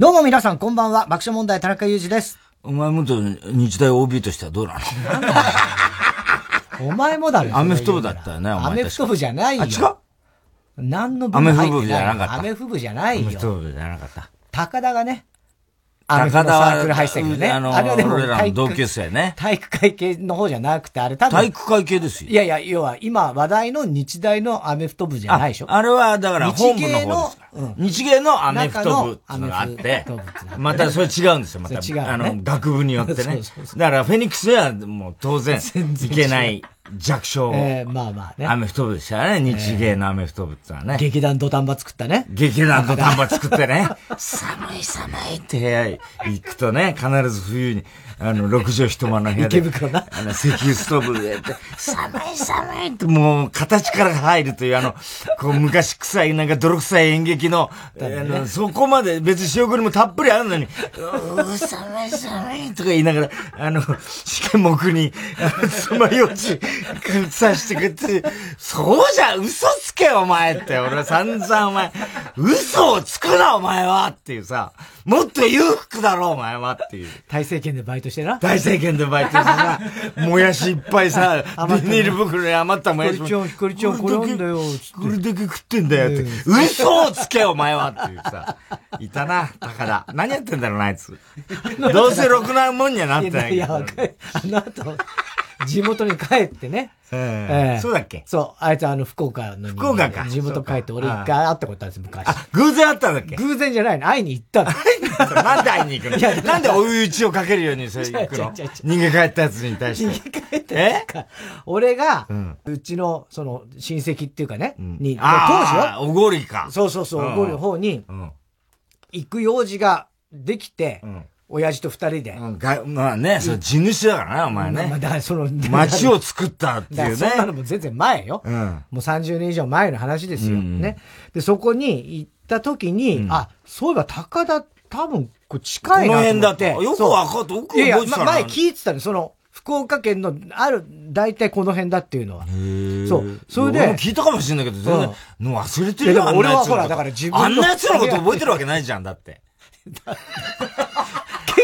どうも皆さん、こんばんは。爆笑問題、田中裕二です。お前もと日大 OB としてはどうなの？お前もだね。アメフト部だったよね、お前。アメフト部じゃないよ。あ、違う？何の部アメフ部じゃなかった。アメフ部じゃないよ。アメフト部じゃなかった。高田がね、アメフトのサークル入ってたけどね。あの、あれはでも体育、同級生ね。体育会系の方じゃなくて、あれ多分。体育会系ですよ。いやいや、要は今話題の日大のアメフト部じゃないでしょあれはだから本部の方ですうん、日芸のアメフト部っていうのがあって、またそれ違うんですよ、また。違う、あの、学部によってね。だからフェニックスはもう当然いけない弱小。えー、まあまあね。アメフト部でしたね。日芸のアメフト部ってのはね。劇団土壇場作ったね。劇団土壇場作ってね。寒い寒いって部屋行くとね、必ず冬に、あの、六畳一間の部屋で。池袋な。あの、石油ストーブでやって、寒い寒いってもう、形から入るという、あの、こう、昔臭い、なんか泥臭い演劇の、あの、そこまで別に仕送りもたっぷりあるのに、うー、寒い寒いとか言いながら、あの、試験目に、つまようち、さしてくって、そうじゃ、嘘つけお前って、俺は散々お前、嘘をつくなお前はっていうさ、もっと裕福だろ、お前はっていう。大政権でバイトしてな。大政権でバイトしてさ、もやしいっぱいさ、ビニール袋に余ったもやし。ひかりちゃん、ひかりちゃん、これなんだよ、これだけ食ってんだよって。嘘をつけ、お前はっていうさ。いたな、高田。何やってんだろうな、あいつ。どうせろくなもんにはなってないけど。いや、あの後、地元に帰ってね。ええそうだっけ？そう。あいつあの、福岡の。福岡か。地元帰って、俺一回会ったことあるんです、昔。あ、偶然会ったんだっけ？偶然じゃないの。会いに行ったの。なんで会いに行くの？いや、なんで追い打ちをかけるようにそれ行くの逃げ帰ったやつに対して。逃げ帰ったやつか。俺が、うちの、その、親戚っていうかね、に、当時は？おごりか。そうそうそう、おごりの方に、行く用事ができて、親父と二人で。うん、がまあね、そ地主だからな、お前ね。まあ、だその、町を作ったっていうね。そんなのも全然前よ。うん。もう30年以上前の話ですよ。うん、ね。で、そこに行った時に、うん、あ、そういえば高田、多分、こう近いなこの辺だって。よくわかった。よく覚えてたいやいや、前聞いてたの、その、福岡県のある、大体この辺だっていうのは。そう。それで。俺も聞いたかもしれないけど、全然、もう忘れてるよ。俺はほら、だから自分あんな奴のこと覚えてるわけないじゃん、だって。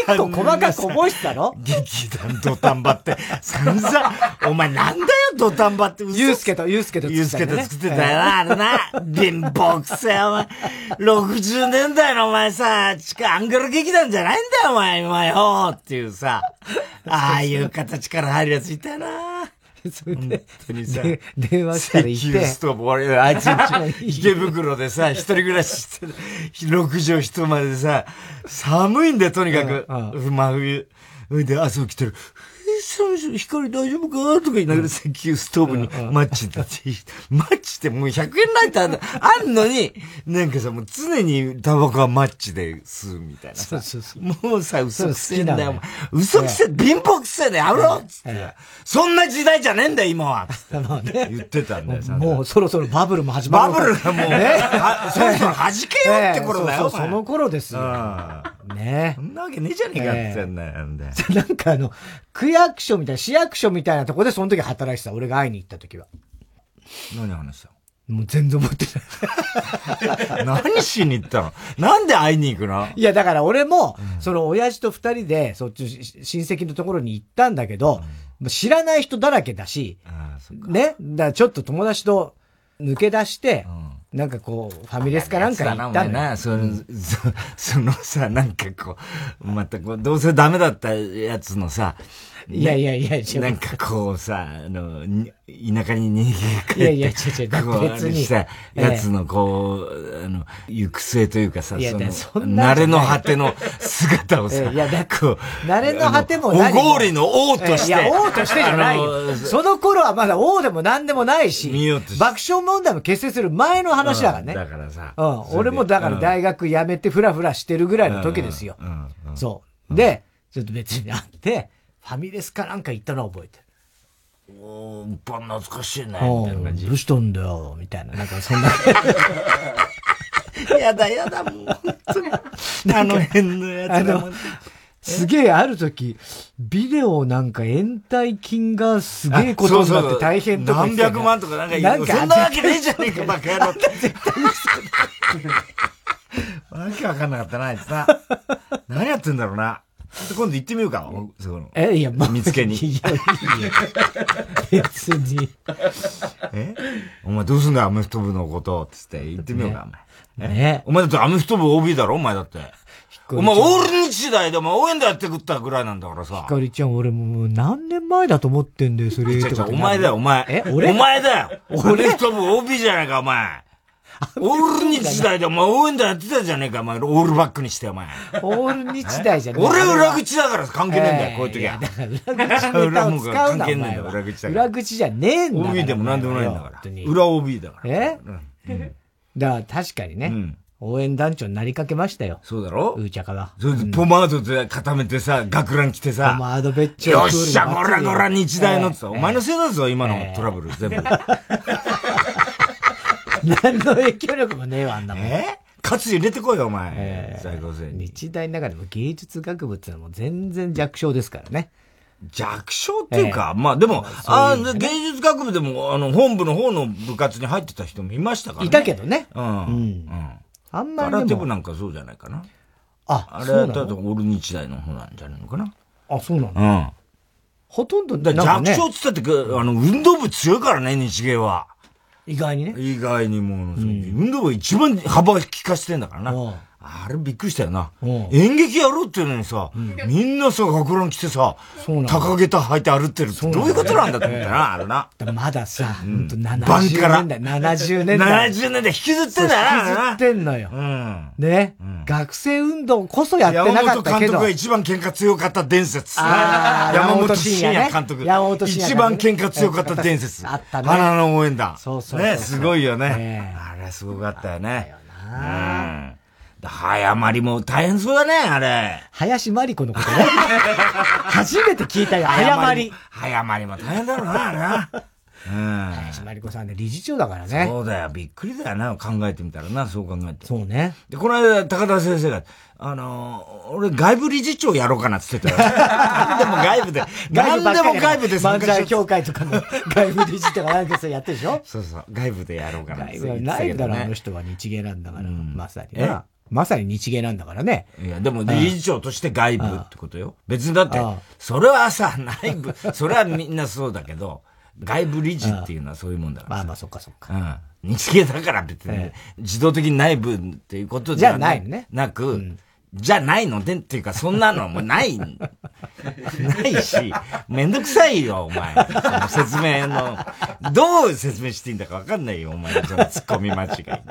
結構細かく覚えてたの？劇団土壇場って、散々、お前なんだよ土壇場って。ゆうすけと、ゆうすけとゆうすけと作ってたよ。な、あれな。貧乏くせえ、お前。60年代のお前さ、地下アングル劇団じゃないんだよ、お前、今よ、っていうさ。ああいう形から入るやついたよな。それで、電話したら行って。石油俺、あいつ池袋でさ、一人暮らししてる、六畳一間でさ、寒いんだよ、とにかく。真冬。で、朝起きてる。光大丈夫かとか言いながら石油ストーブにマッチって、マッチってもう100円ライターあんのに、なんかさ、もう常にタバコはマッチで吸うみたいなさ。そうそうそうもうさ、嘘くせえんだよ。嘘くせえ、貧乏くせえだよ、やめろつって。そんな時代じゃねえんだよ、今はって言ってたんだよ、もうそろそろバブルも始まる。バブルがもう、ね、そろそろ弾けよって頃だよ。その頃ですよ。ねそんなわけねえじゃねえかって言んだよ。なんかあの、区役所みたいな、市役所みたいなとこでその時働いてた。俺が会いに行った時は。何話したもう全然覚えてない。何しに行ったの？なんで会いに行くの？いや、だから俺も、うん、その親父と二人で、そっち、親戚のところに行ったんだけど、うん、知らない人だらけだし、ね？だからちょっと友達と抜け出して、うんなんかこう、ファミレスかなんか行ったんだその、そ そのさ、なんかこう、またこう、どうせダメだったやつのさ、いやいやいや、なんかこうさ、あの、田舎に逃げ帰って。いやいや、違う違う、だって別に。さ、やつのこう、あの、行く末というかさ、その、慣れの果ての姿をさ、いや、だこう、慣れの果ても何も。おごりの王として。いや、王としてじゃないよ。その頃はまだ王でも何でもないし、爆笑問題も結成する前の話だからね。だからさ。うん。俺もだから大学辞めてフラフラしてるぐらいの時ですよ。そう。で、ちょっと別に会って、ファミレスかなんか行ったのは覚えてる。おー、ぱ懐かしいね。みたいな感じ。どうしたんだよ、みたいな。なんかそんな。やだやだ、もう。あの辺のやつだもん。すげえ、ある時、ビデオなんか延滞金がすげえことになって大変とか何百万とかなんか言うそんなわけねえじゃねえか、バカ野郎。絶対嘘だ。わけわかんなかったな、あいつな。何やってんだろうな。今度行ってみようか、そこの。え、いや、まあ、見つけに。いや、いいよ。別に。え？お前どうすんだよ、アメフト部のこと、つって言ってみようか、お前。ねお前だってアメフト部 OB だろ、お前だって。お前、オール日時代でも応援団やってくったぐらいなんだからさ。ひかりちゃん、俺もう何年前だと思ってんだよ、それ。お前だよ、お前。え、俺？お前だよ。アメフト部 OB じゃないか、お前。オール日時代でお前応援団やってたじゃねえか、お前。オールバックにして、お前。オール日代じゃねえ俺裏口だから関係ねえんだよ、こういう時は。だから裏口ネタを使うな、関係ねえんだよ、裏口だから。裏口じゃねえんだよ。OB でも何でもないんだから。裏 OB だから。え？だから確かにね。応援団長になりかけましたよ。そうだろ？うーちゃかが。それでポマードで固めてさ、学ラン着てさ。ポマードべっちょよっしゃ、こらこら日大のってさ、お前のせいだぞ、今のトラブル、全部。何の影響力もねえわ、あんなもん。え？カツ入れてこいよ、お前。最高生日大の中でも芸術学部ってのはもう全然弱小ですからね。弱小っていうか、まあでも、あ芸術学部でも、あの、本部の方の部活に入ってた人もいましたからね。いたけどね。うん。うん。あんまり空手部なんかそうじゃないかな。あ、あれは多分オール日大の方なんじゃないのかな。あ、そうなんだ。うん。ほとんど、だ弱小って言ったって、あの、運動部強いからね、日芸は。意外にね。意外にもう、運動部一番幅利かしてんだからな。あれびっくりしたよな。演劇やろうっていうのにさ、みんなさ、学ラン着てさ、高下駄履いて歩ってるってどういうことなんだと思ったな、あれな。まださ、ほんと70年代、70年代。70年代引きずってんだな。引きずってんのよ。ね。学生運動こそやってなかったけど。山本監督が一番喧嘩強かった伝説。山本慎也監督。山本慎也。一番喧嘩強かった伝説。あったね。花の応援団。そうそう。ね、すごいよね。あれすごかったよね。うん。早まりも大変そうだね、あれ。林真理子のことね。初めて聞いたよ、早まり。早まりも大変だろうな、あれな。うん。林真理子さんね、理事長だからね。そうだよ、びっくりだよな、考えてみたらな、そう考えて。そうね。で、この間、高田先生が、あのー、俺外部理事長やろうかなって言ってたよ。何でも外部で。何でも外部で参加者協会とかの 外部理事とかなんかそうやってるでしょそうそう、外部でやろうかなって言ってたけど、ね。ないだろ、あの人は日芸なんだから、まさにな。まさに日芸なんだからね。いや、でも理事長として外部ってことよ。別にだって、それはさ、内部、それはみんなそうだけど、外部理事っていうのはそういうもんだからまあまあ、そっかそっか。うん。日芸だから別に、自動的に内部っていうことじゃないね。なく、じゃないのでっていうか、そんなのもない、ないし、めんどくさいよ、お前。その説明の、どう説明していいんだかわかんないよ、お前。そのツッコミ間違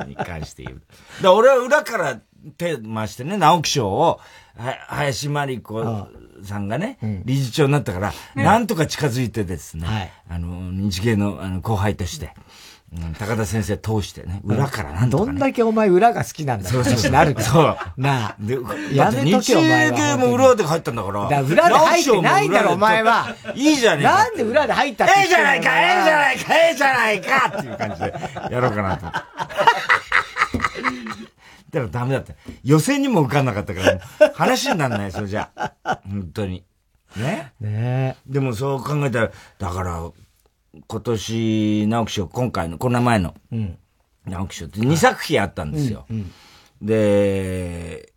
いに関して言う。だ俺は裏から手回してね、直木賞を、は、林真理子さんがね、理事長になったから、なんとか近づいてですね、あの、日芸のあの後輩として、高田先生通してね、裏からなんとか、どんだけお前裏が好きなんだそうそうなるから。そう。なあ。で、やめとけお前は。日も裏で入ったんだから。だ裏で入ってないだろ、お前は。いいじゃねえか。なんで裏で入ったってええじゃないか、ええじゃないか、ええじゃないかっていう感じでやろうかなと。だからダメだった。予選にも受かんなかったから、話になんない、それじゃ本当に。ねねでもそう考えたら、だから、今年、直木賞、今回の、この前の、直木賞って2作品あったんですよ。うんうん、で、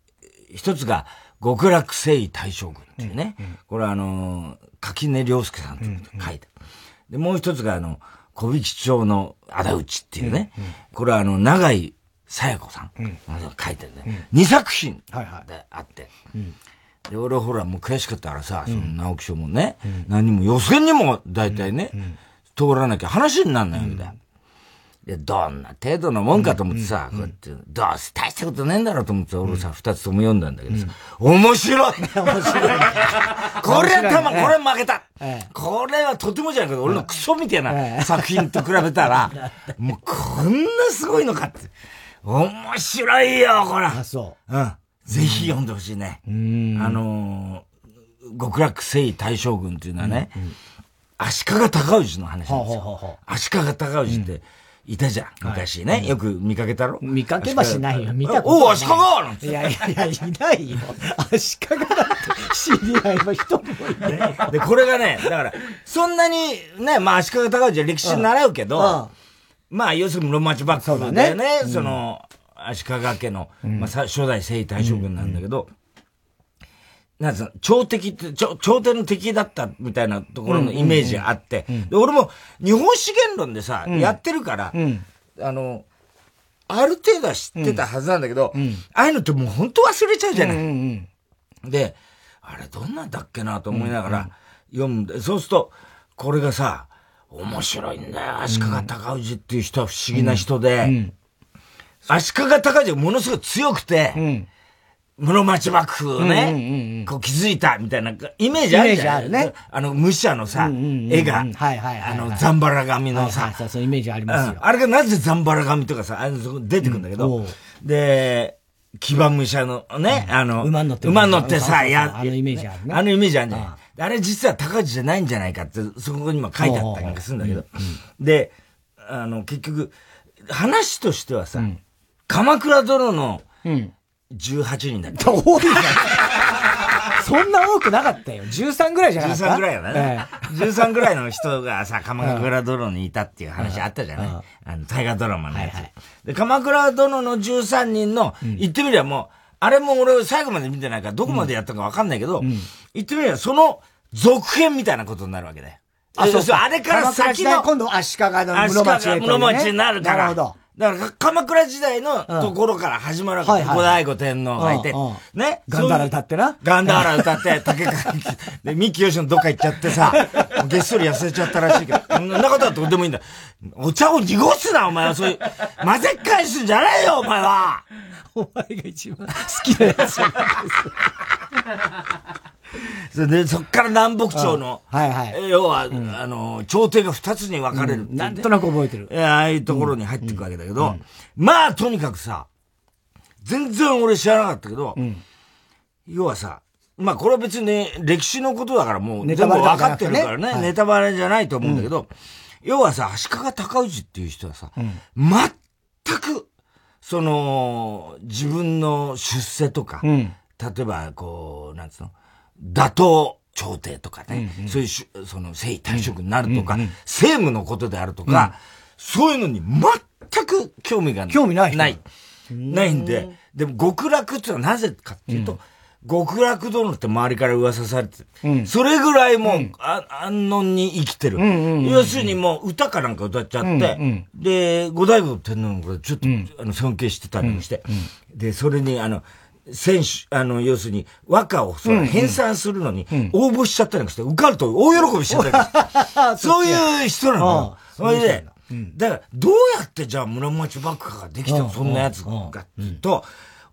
一つが、極楽征夷大将軍っていうね。うんうん、これはあの、垣根良介さんと書いた。で、もう一つがあの、小引町の仇討ちっていうね。うんうん、これはあの、長井さや子さん、うん、書いてるね。二、作品であって。で、俺ほらもう悔しかったからさ、その直木賞もね、何も予選にも大体ね、通らなきゃ話になんないわけだよ。で、どんな程度のもんかと思ってさ、こうやって、どうせ大したことねえんだろうと思って、俺さ、二つとも読んだんだけどさ、面白い 面白い これはたま、これ負けたこれはとてもじゃないけど、俺のクソみたいな作品と比べたら、もうこんなすごいのかって。面白いよ、これ。あ、そう。うん。ぜひ読んでほしいね。あの極楽征夷大将軍っていうのはね、足利尊氏の話なんですよ。足利尊氏って、いたじゃん、昔ね。よく見かけたろ？見かけはしないよ。見たことない。お足利なんて。いやいやいや、いないよ。足利だって知り合いの人もいない。で、これがね、だから、そんなにね、まあ足利尊氏は歴史習うけど、まあ要するに室町幕府だよね。その、足利家の、まあ、初代征夷大将軍なんだけど、なんつうの、朝敵って、朝廷の敵だったみたいなところのイメージがあって、で、俺も日本資源論でさ、やってるから、あの、ある程度は知ってたはずなんだけど、ああいうのってもう本当忘れちゃうじゃない。で、あれどんなんだっけなと思いながら読むんで、そうすると、これがさ、面白いんだよ。足利尊氏っていう人は不思議な人で、足利尊氏がものすごい強くて、室町幕府をね、こう気づいたみたいなイメージあるじゃん。イメージあるね。あの、武者のさ、絵が、あの、ザンバラ紙のさ、そうそう、イメージありますよ。あれがなぜザンバラ紙とかさ、あの、出てくるんだけど、で、騎馬武者のね、あの、馬乗って、馬乗ってさ、や、あのイメージあるね。あのイメージあるじゃん。あれ実は高地じゃないんじゃないかって、そこにも書いてあったりするんだけど。で、あの、結局、話としてはさ、鎌倉殿の、18人だった。多いじゃん。そんな多くなかったよ。13ぐらいじゃなかった ?13 ぐらいよね。ええ、13ぐらいの人がさ、鎌倉殿にいたっていう話あったじゃない、あの、大河ドラマのやつ、はいはい。で、鎌倉殿の13人の、言ってみればもう、あれも俺最後まで見てないからどこまでやったかわかんないけど、うん、言ってみればその続編みたいなことになるわけだよ。あ、そうそう、あれから先の。今度足利の室町、ね、室町になるから。なるほど。だから、鎌倉時代のところから始まるわけ。後醍醐天皇がいて、ね。ガンダーラ歌ってな。ガンダーラ歌って、竹川、で、三木吉のどっか行っちゃってさ、げっそり痩せちゃったらしいけど、そんなことはどうでもいいんだ。お茶を濁すな、お前は。そういう、混ぜっ返すんじゃないよ、お前は。お前が一番好きなやつで、そっから南北朝の、はいはい。要は、あの、朝廷が二つに分かれる、なんとなく覚えてる。ああいうところに入っていくわけだけど、まあ、とにかくさ、全然俺知らなかったけど、要はさ、まあこれは別にね、歴史のことだからもう全部分かってるからね、ネタバレじゃないと思うんだけど、要はさ、足利尊氏っていう人はさ、全く、その、自分の出世とか、例えばこう、なんつうの、打倒朝廷とかね、うんうん、そういうし、その、征夷退職になるとか、うんうん、政務のことであるとか、うん、そういうのに全く興味がない。興味ないない。ないんで、でも極楽っていうのはなぜかっていうと、うん、極楽殿って周りから噂されてうん、それぐらいもう、うん、あ安穏に生きてる、要するにもう歌かなんか歌っちゃって、うんうん、で、五代醐天皇のことちょっと、あの尊敬してたりもして、で、それにあの、選手、あの、要するに、和歌をその編纂するのに、応募しちゃったりして、受かると大喜びしちゃったり そういう人なの。それで、だ。から、どうやってじゃあ室町幕府ができたの、そんなやつが、と、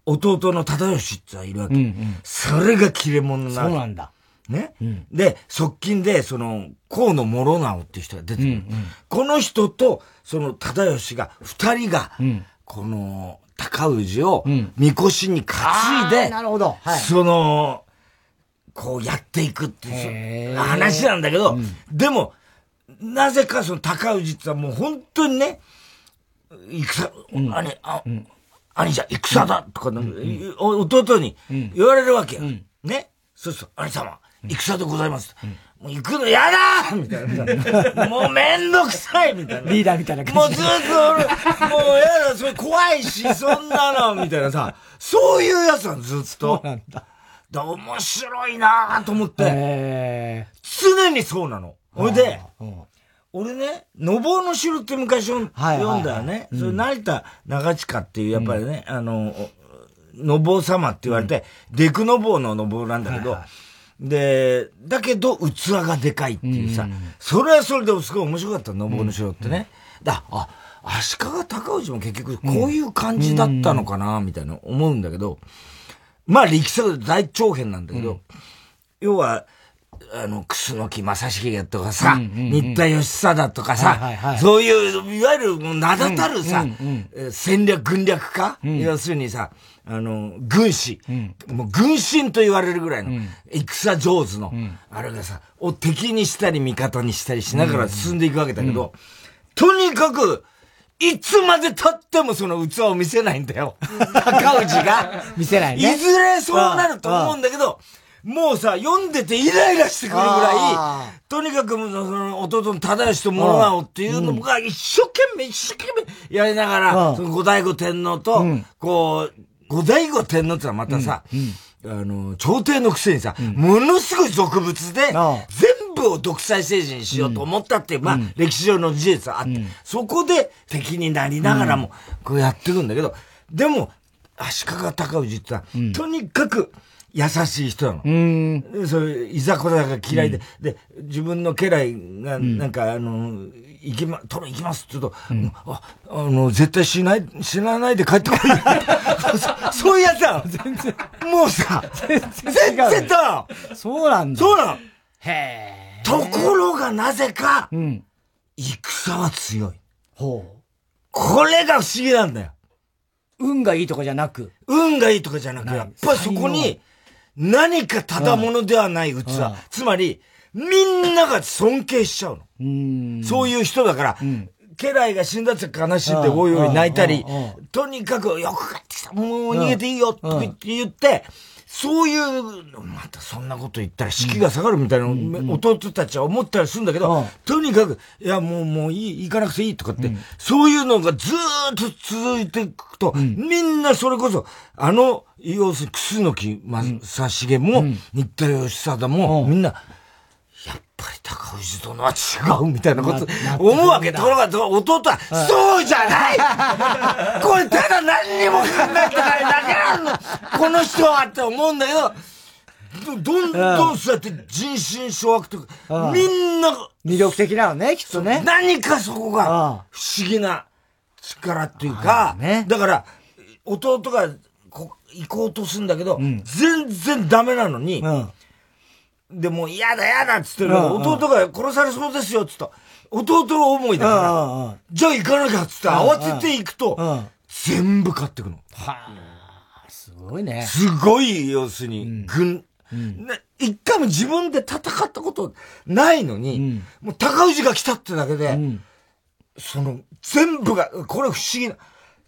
弟の忠義ってはいるわけ。それが切れ者なそうなんだ。ね、で、側近で、その、河野諸直っていう人が出てくる。この人と、その忠義が、二人が、この、高氏を、みこしに担いで、なるほど。はい、その、こうやっていくっていう話なんだけど、でも、なぜかその高氏ってはもう本当にね、戦、あ、うん、兄じゃ戦だとか、うん、弟に言われるわけよ。ね。そうそう、兄様、戦でございます。もう行くの嫌だみたいな。もうめんどくさいみたいな。リーダーみたいな感じ。もうずっと俺、もう嫌だ、それ怖いし、そんなの、みたいなさ、そういうやつなんずっと。そうなんだ。だ面白いなと思って。常にそうなの。ほいで、俺ね、のぼうの城って昔読んだよね。それ成田長近っていう、やっぱりね、あの、のぼう様って言われて、デクのぼうののぼうなんだけど、で、だけど器がでかいっていうさ、うん、それはそれですごい面白かった、のぼうの城ってね。だ、あ、足利尊氏も結局こういう感じだったのかな、みたいな思うんだけど、まあ力作大長編なんだけど、要は、あの、楠木正成とかさ、新田義貞とかさ、そういう、いわゆる名だたるさ、戦略軍略家、要するにさ、あの、軍師、もう軍神と言われるぐらいの、戦上手の、あれがさ、を敵にしたり味方にしたりしながら進んでいくわけだけど、とにかく、いつまで経ってもその器を見せないんだよ。高氏が。見せないね。いずれそうなると思うんだけど、もうさ、読んでてイライラしてくるぐらい、とにかくその弟の忠義と諸直っていうのが一生懸命一生懸命やりながら、その後醍醐天皇と、こう、後醍醐天皇ってのはまたさ、あの、朝廷のくせにさ、ものすごい俗物で、全部を独裁政治にしようと思ったっていう、まあ、歴史上の事実はあって、そこで敵になりながらも、こうやっていくんだけど、でも、足利尊氏ってさ、とにかく、優しい人なの。うん。そういう、いざこざが嫌いで、うん、で、自分の家来が、なんか、あの、行きま、取る行きますって言うと、うん、あ、あの、絶対しない、死なないで帰ってこい。そそういうやつなの。全然。もうさ、全然全然だそうなんだ。そうなの。へえ。ところがなぜか、うん、戦は強い。ほう。これが不思議なんだよ。運がいいとかじゃなく。運がいいとかじゃなく、やっぱりそこに、何かただものではない器。つまり、みんなが尊敬しちゃうの。うそういう人だから、家来が死んだって悲しんでおいおい泣いたり、とにかくよく帰ってきた、もう逃げていいよって言って、そういう、またそんなこと言ったら士気が下がるみたいな、弟たちは思ったりするんだけど、とにかく、いやもうもういい、行かなくていいとかって、そういうのがずーっと続いていくと、みんなそれこそ、あの、要するに楠木正成も、新田義貞も、みんな、ぱり高氏殿は違うみたいなこと思うわけ。ところが弟は、そうじゃない。これただ何にも考えてないだけなの。この人はって思うんだけど、どんどんそうやって人心掌握とか、みんな魅力的なのね、きっとね。何かそこが不思議な力っていうか、だから、弟がこ行こうとするんだけど、全然ダメなのに、で、もう嫌だ嫌だっつってる弟が殺されそうですよっつった。弟の思いだから、じゃあ行かなきゃっつって慌てて行くと、全部買ってくの。はあ、すごいね。すごい、要するに、軍、一回も自分で戦ったことないのに、もう高氏が来たってだけで、その、全部が、これ不思議な、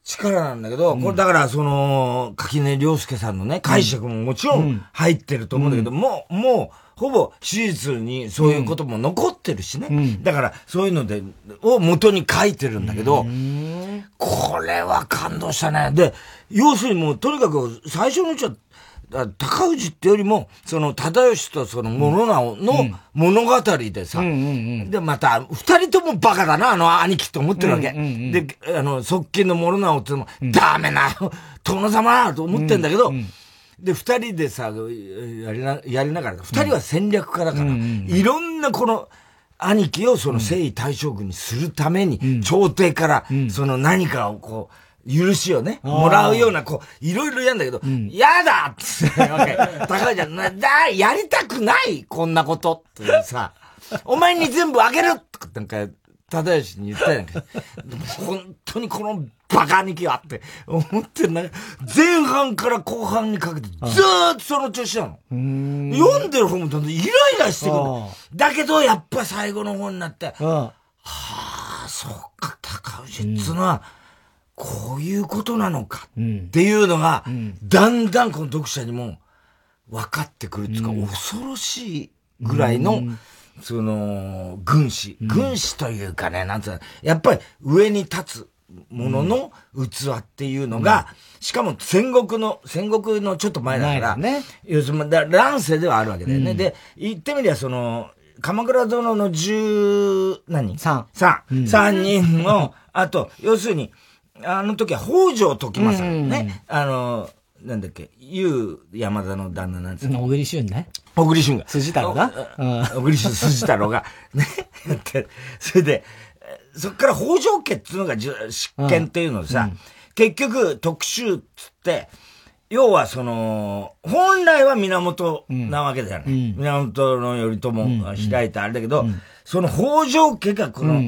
力なんだけど、これだからその、垣根良介さんのね、解釈ももちろん入ってると思うんだけど、もう、もう、ほぼ史実にそういうことも残ってるしね。うん、だからそういうので、を元に書いてるんだけど、これは感動したね。で、要するにもうとにかく最初のうちは、高氏ってよりも、その、忠義とその、諸直の物語でさ、で、また、二人ともバカだな、あの兄貴って思ってるわけ。で、あの、側近の諸直っても、ダメな、殿様だと思ってんだけど、で、二人でさ、やりな、やりながら、二人は戦略家だから、いろんなこの、兄貴をその征夷大将軍にするために、朝廷から、その何かをこう、許しをね、もらうような、こう、いろいろやんだけど、嫌、だ!っ つってわけ。高橋ちゃん、だ、やりたくないこんなことってさ、お前に全部あげる!とか、なんか、忠義に言ったやんか。本当にこのバカ兄貴はって。思ってんだ前半から後半にかけてずーっとその調子なの。読んでる方もだんだんイライラしてくる。だけど、やっぱ最後の方になって、はあ、そっか、高氏っつうのは、こういうことなのかっていうのが、だんだんこの読者にも分かってくるっていうか、恐ろしいぐらいの、その、軍師。軍師というかね、なんつうの、やっぱり上に立つものの器っていうのが、しかも戦国の、戦国のちょっと前だから、ね、要するに、乱世ではあるわけだよね。で、言ってみりゃその、鎌倉殿の十、何三。三。三人の、あと、要するに、あの時は北条時政ね、あの、なんだっけ、ゆう山田の旦那なんですか小栗旬ね。小栗旬が。筋太郎が？小栗旬筋太郎が、ね、やって、それで、そっから北条家っていうのが執権っていうのでさ、うん、結局特集っつって、要はその、本来は源なわけだよね。うん、源頼朝が開いたあれだけど、うん、その北条家がこの、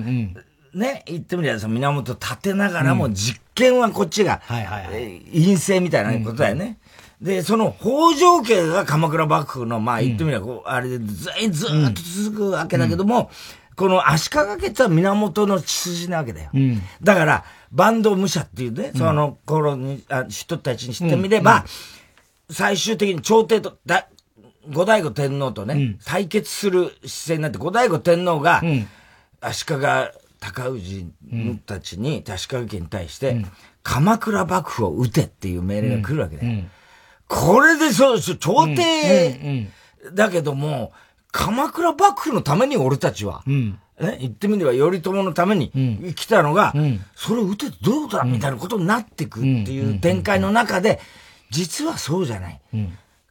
ね、言ってみれば、源立てながらも実験はこっちが、陰性みたいなことだよね。で、その北条家が鎌倉幕府の、まあ言ってみれば、こう、あれでずずっと続くわけだけども、この足利家っては源の血筋なわけだよ。だから、坂東武者っていうね、その頃に、あ人たちに知ってみれば、最終的に朝廷と、だ、後醍醐天皇とね、対決する姿勢になって、後醍醐天皇が、足利高氏たちに、足利家に対して、鎌倉幕府を撃てっていう命令が来るわけだよ。これでそうです、朝廷、だけども、鎌倉幕府のために俺たちは、ね、言ってみれば頼朝のために来たのが、それを撃てってどういうことだみたいなことになっていくっていう展開の中で、実はそうじゃない。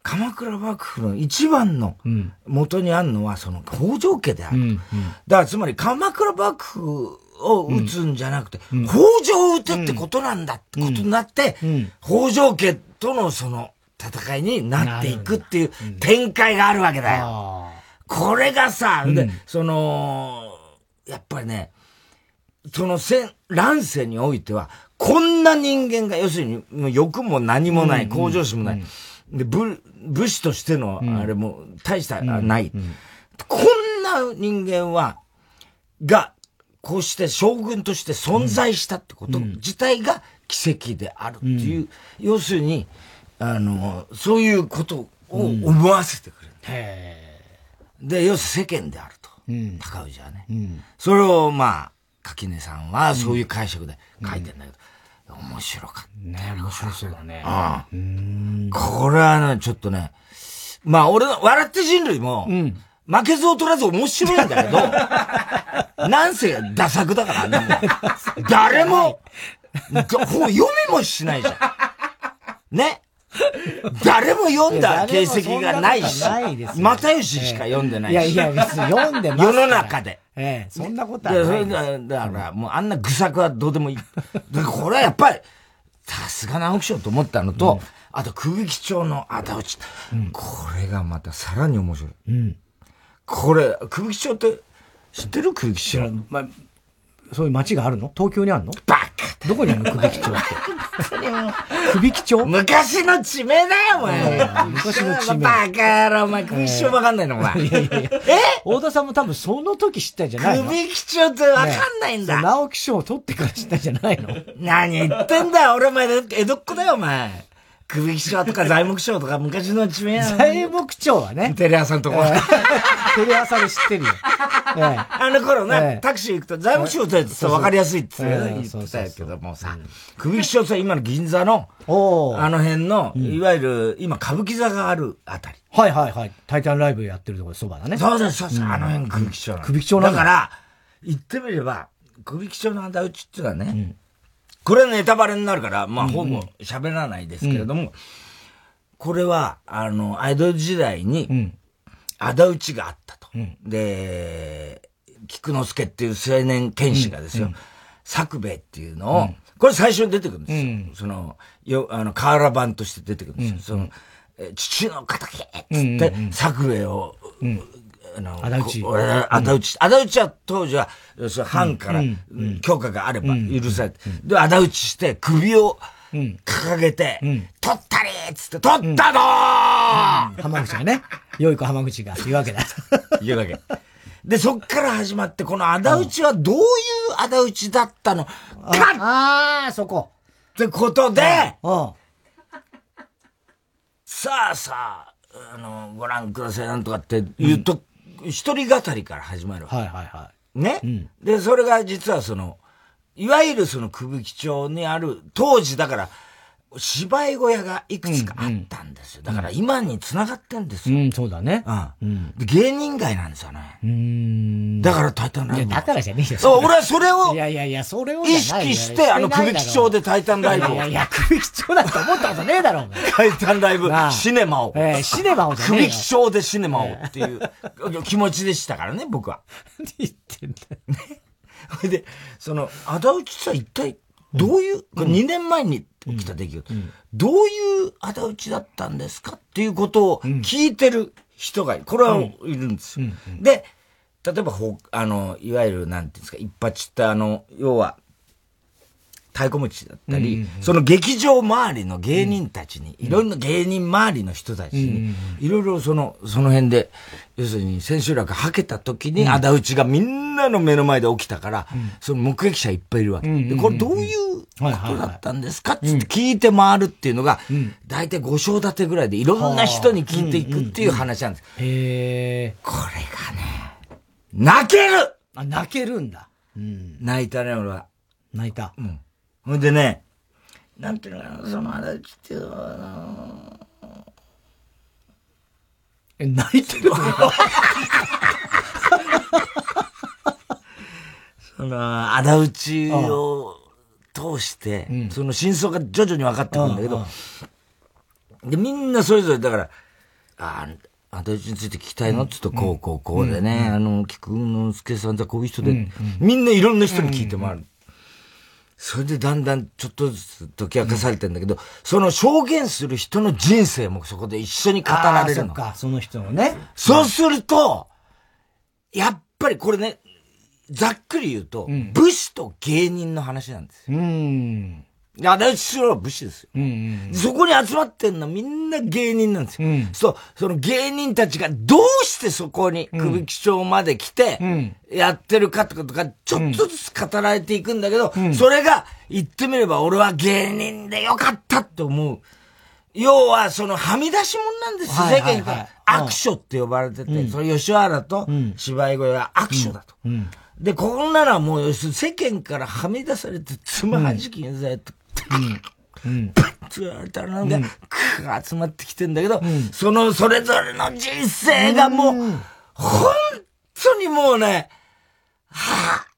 鎌倉幕府の一番の元にあるのは、その北条家である。うんうん、だからつまり鎌倉幕府を撃つんじゃなくて、うん、北条を撃てってことなんだってことになって、北条家とのその戦いになっていくっていう展開があるわけだよ。これがさ、で、その、やっぱりね、その戦、乱世においては、こんな人間が、要するに、欲も何もない、向上心もない。で、武、武士としての、あれも、大した、ない、こんな人間は、が、こうして将軍として存在したってこと。自体が奇跡であるっていう、要するに、あの、そういうことを思わせてくれる。で、要するに世間であると。高氏はね。それを、まあ、垣根さんはそういう解釈で書いてんだけど、面白かった。ね面白そうだね。うん。これはね、ちょっとね、まあ俺の、笑って人類も、うん、負けず劣らず面白いんだけど、なんせダ作だから、ね、誰も、読みもしないじゃん。ね。誰も読んだ形跡がないし、又吉しか読んでないし。いやいや、別に読んでます世の中で。ええ、そんなことはない。だから、もうあんな愚作はどうでもいい。これはやっぱり、さすが直木賞と思ったのと、うん、あと空撃町の仇討ち、うん、これがまたさらに面白い。うん、これ、空撃町って知ってる？空撃町。まあそういう街があるの？東京にあるの？バカどこにあるの？首木町って。首木町？昔の地名だよ、お前。昔の地名。バカ野郎、お前、首木町わかんないの、お前。いやいやいや。え？大田さんも多分その時知ったんじゃないの？首木町ってわかんないんだ。直木賞を取ってから知ったんじゃないの？何言ってんだよ、俺お前、江戸っ子だよ、お前。首木町とか材木町とか昔の地名材木町はね。テレ朝のとこ。テレ朝で知ってるよ。あの頃ね、タクシー行くと材木町って言って分かりやすいって言ってたけどもさ、首木町って今の銀座の、あの辺の、いわゆる今歌舞伎座があるあたり。はいはいはい。タイタンライブやってるところそばだね。そうです、そうです。あの辺首木町首木町だ。から、言ってみれば、首木町の仇討ちっていうのはね、これネタバレになるから、まあ、ほぼ喋らないですけれども、これは、あの、アイドル時代に、仇討ちがあったと。で、菊之助っていう青年剣士がですよ、作兵衛っていうのを、これ最初に出てくるんですよ。その、よ、あの、瓦版として出てくるんですよ。その、父の仇っつって、作兵衛を、あの、仇討ち。仇討ち。仇討ちは当時は、藩から許可があれば許されて、で、仇討ちして首を掲げて、取ったりっつって、取ったぞー浜口がね、良い子浜口が言うわけだ。言うわけ。で、そっから始まって、この仇討ちはどういう仇討ちだったの？かああ、そこ。ってことで、さあさあ、あの、ご覧くださいなんとかって言うと、一人語りから始まるはいはいはい。ね、うん、で、それが実はその、いわゆるその久吹町にある、当時だから、芝居小屋がいくつかあったんですよ。だから今に繋がってんですよ。うん、そうだね。うん。芸人街なんですよね。うん。だからタイタンライブ。いや、だからじゃねえよ。そう、俺はそれを。いやいやいや、それを。意識して、あの、首木町でタイタンライブを。いやいや、首木町だと思ったことねえだろ。タイタンライブ、シネマを。ええ、シネマをじゃねえ首木町でシネマをっていう気持ちでしたからね、僕は。何言ってんだよ。ね。それで、その、仇討ちさ、一体、どういう、これ2年前に起きた出来事、どういう仇討ちだったんですかっていうことを聞いてる人が、これはいるんですよ。で、例えば、ほ、あの、いわゆる、なんていうんですか、一発ってあの、要は、太鼓持ちだったり、その劇場周りの芸人たちに、いろんな芸人周りの人たちに、いろいろその、その辺で、要するに千秋楽はけた時に仇討ちがみんなの目の前で起きたから、うん、その目撃者いっぱいいるわけ。で、これどういうことだったんですか？って聞いて回るっていうのが、大体5章立てぐらいでいろんな人に聞いていくっていう話なんです。へこれがね、泣けるあ、泣けるんだ。うん、泣いたね、俺は。泣いた。うん。ほんでね、なんていうのかな、その仇討ちっていうのは、え、泣いてるその、仇討ちを通して、その真相が徐々に分かってくるんだけど、で、みんなそれぞれ、だから、ああ、仇討ちについて聞きたいの？っつうと、こう、こう、こうでね、あの、菊之助さんってこういう人で、みんないろんな人に聞いてもらう。それでだんだんちょっとずつ解き明かされてんだけど、うん、その証言する人の人生もそこで一緒に語られるの。そか、その人のね。そうすると、やっぱりこれね、ざっくり言うと、うん、武士と芸人の話なんですよ。うん。あだしろは武士ですよ、うんうん、そこに集まってんのみんな芸人なんですよ。うん、そう、その芸人たちがどうしてそこに首木町まで来て、やってるかってことがちょっとずつ語られていくんだけど、うん、それが言ってみれば俺は芸人でよかったって思う。要は、その、はみ出し者なんですよ、世間から。悪書って呼ばれてて、うん、その吉原と芝居声は悪書だと。で、こんなのはもう、世間からはみ出されて、つまはじきにされて、うん。パッと言われたらなん。か、くが集まってきてんだけど、そのそれぞれの人生がもう、本当にもうね、はぁ、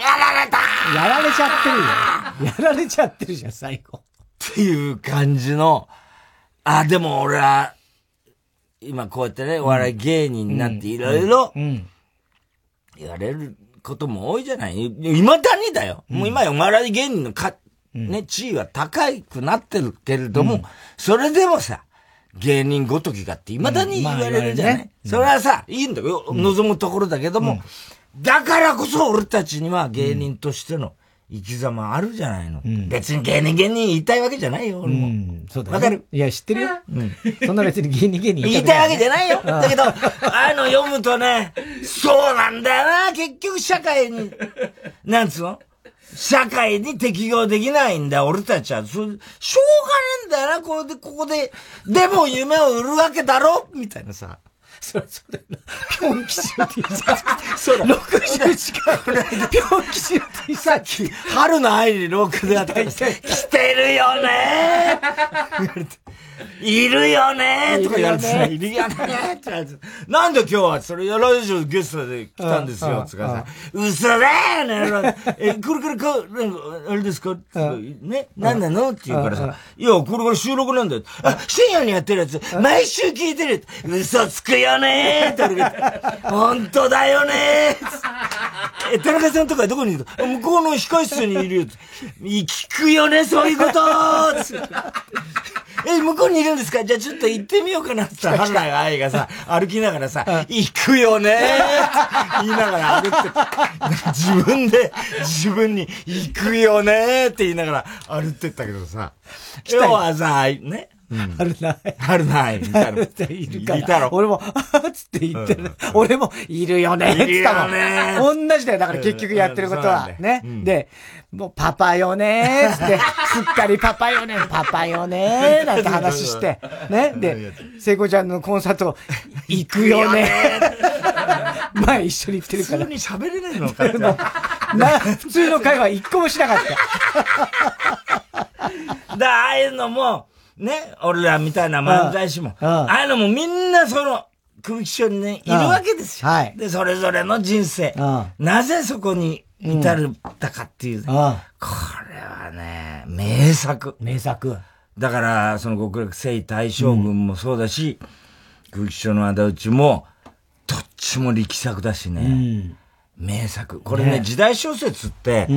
やられたやられちゃってるよ。やられちゃってるじゃん、最後。っていう感じの、あ、でも俺は、今こうやってね、お笑い芸人になっていろいろ、言われることも多いじゃない？未だにだよ。もう今やお笑い芸人のか、ね、地位は高くなってるけれども、それでもさ、芸人ごときがって未だに言われるじゃない、それはさ、いいんだよ。望むところだけども、だからこそ俺たちには芸人としての生き様あるじゃないの。うん、別に芸人芸人言いたいわけじゃないよ、俺も。うん、そうだわ、かる？いや、知ってるよ。うん。そんな別に芸人芸人言いたいわけじゃないよ。だけど、あの読むとね、そうなんだよな、結局社会に、なんつうの？社会に適応できないんだ、俺たちは。そしょうがねえんだよな、これで、ここで。でも夢を売るわけだろ？みたいなさ。それ、それ、ぴょん吉の T シャツ。それ、60近くないで、ぴょん吉の T シャツ。春の愛に廊下であったら、来てるよねいるよねとか言われて。さ、いるよね。って言われてなんで今日はそれ、やられじゲストで来たんですよ、つかさ、嘘だよねえ、これからか、あれですか？ね、なんなの？って言うからさ、いや、これから収録なんだよ。あ、深夜にやってるやつ、毎週聞いてる。嘘つくよねって言われて、本当だよねえ、田中さんとかどこにいる向こうの控室にいるよ。聞くよね、そういうことえ、向こうにいるんですか？じゃあちょっと行ってみようかなってさ、原田愛がさ、歩きながらさ、行くよね言いながら歩って、自分で、自分に、行くよねって言いながら歩ってったけどさ、今日はさ、ね、あるない。あるない。いたろ。いるから。いたろ。俺も、あーつって言ってる。俺も、いるよね。いるよね。同じだよ。だから結局やってることは。ね。で、もうパパよねーつって、すっかりパパよね、パパよねーなんて話して、ね？で、聖子ちゃんのコンサート行くよねー。前一緒に行ってるから。普通に喋れないのか な、普通の会話一個もしなかった。だ、ああいうのも、ね、俺らみたいな漫才師も、ああいうのもみんなその、空気症にね、いるわけですよ。はい。で、それぞれの人生、なぜそこに至るったかっていう、これはね、名作。名作。だから、その極楽征大将軍もそうだし、空気症の仇討ちも、どっちも力作だしね。名作。これね、時代小説って、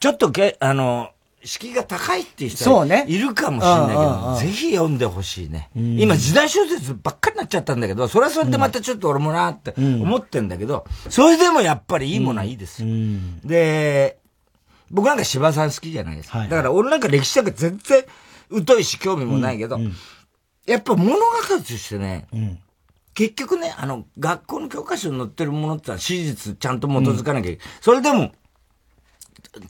ちょっとけ、あの、敷居が高いっていう人はいるかもしれないけど、ぜひ読んでほしいね。今時代小説ばっかりになっちゃったんだけど、それはそれでまたちょっと俺もなって思ってんだけど、それでもやっぱりいいものはいいですよ。で、僕なんか柴さん好きじゃないですか。だから俺なんか歴史とか全然疎いし興味もないけど、やっぱ物語としてね、うん、結局ね、あの、学校の教科書に載ってるものってのは史実ちゃんと基づかなきゃいけない。それでも、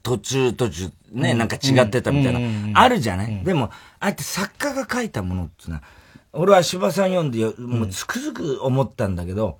途中途中ね、なんか違ってたみたいな、あるじゃない、でも、あえて作家が書いたものっていうのは、俺は柴さん読んで、もうつくづく思ったんだけど、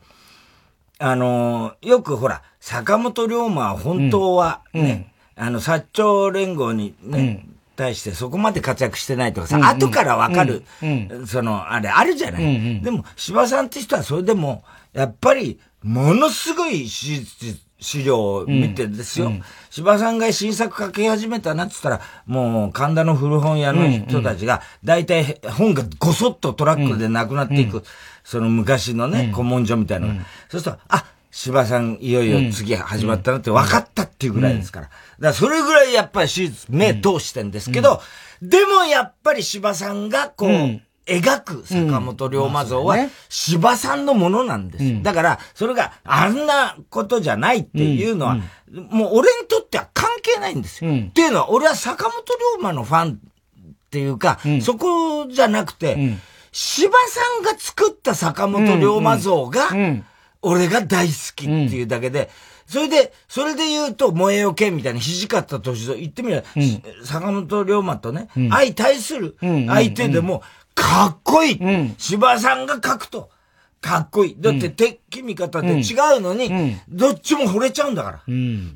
あのー、よくほら、坂本龍馬は本当はね、あの、薩長連合にね、対してそこまで活躍してないとかさ、うんうん、後からわかる、うん。うん、その、あれ、あるじゃない、うんうん、でも、柴さんって人はそれでも、やっぱり、ものすごい史実、資料を見てですよ。うん、柴さんが新作書き始めたなって言ったら、もう神田の古本屋の人たちが、大体本がごそっとトラックでなくなっていく、うん、その昔のね、古文書みたいなのが。そうすると、あ、柴さんいよいよ次始まったなって分かったっていうぐらいですから。だからそれぐらいやっぱり手術、目通してんですけど、でもやっぱり柴さんがこう、描く坂本龍馬像は、柴さんのものなんです。だから、それがあんなことじゃないっていうのは、もう俺にとっては関係ないんですよ。っていうのは、俺は坂本龍馬のファンっていうか、そこじゃなくて、柴さんが作った坂本龍馬像が、俺が大好きっていうだけで、それで、それで言うと、燃えよ剣みたいに土方歳三、言ってみれば、うん、坂本龍馬とね、うん、相対する相手でも、かっこいい、うん、柴さんが書くと、かっこいい。だって敵味方で違うのに、どっちも惚れちゃうんだから。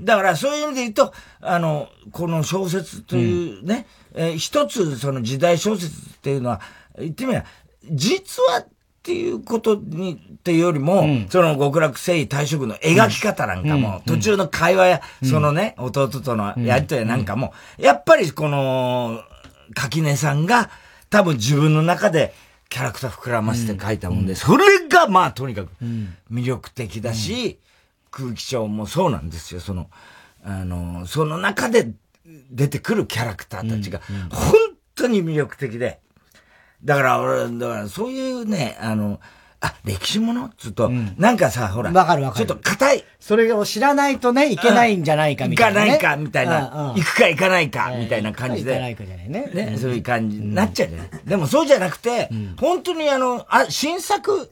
だからそういう意味で言うと、あの、この小説というね、えー、一つその時代小説っていうのは、言ってみれば、実はっていうことに、っていうよりも、うん、その極楽征夷退職の描き方なんかも、うん、途中の会話や、うん、そのね、弟とのやりとりなんかも、やっぱりこの、垣根さんが、多分自分の中で、キャラクター膨らませて書いたもんで、それがまあとにかく魅力的だし、空気症もそうなんですよ、その、あの、その中で出てくるキャラクターたちが、本当に魅力的で、だから俺、だからそういうね、あの、あ、歴史もの？つうと、うん、なんかさ、ほら。わかるわかる。ちょっと硬い。それを知らないとね、いけないんじゃないかみたいな、ね。行かないか、みたいな。行くか行かないか、みたいな感じで。行かないかじゃないね。ね、そういう感じになっちゃうじゃない。でもそうじゃなくて、本当にあの、あ、新作、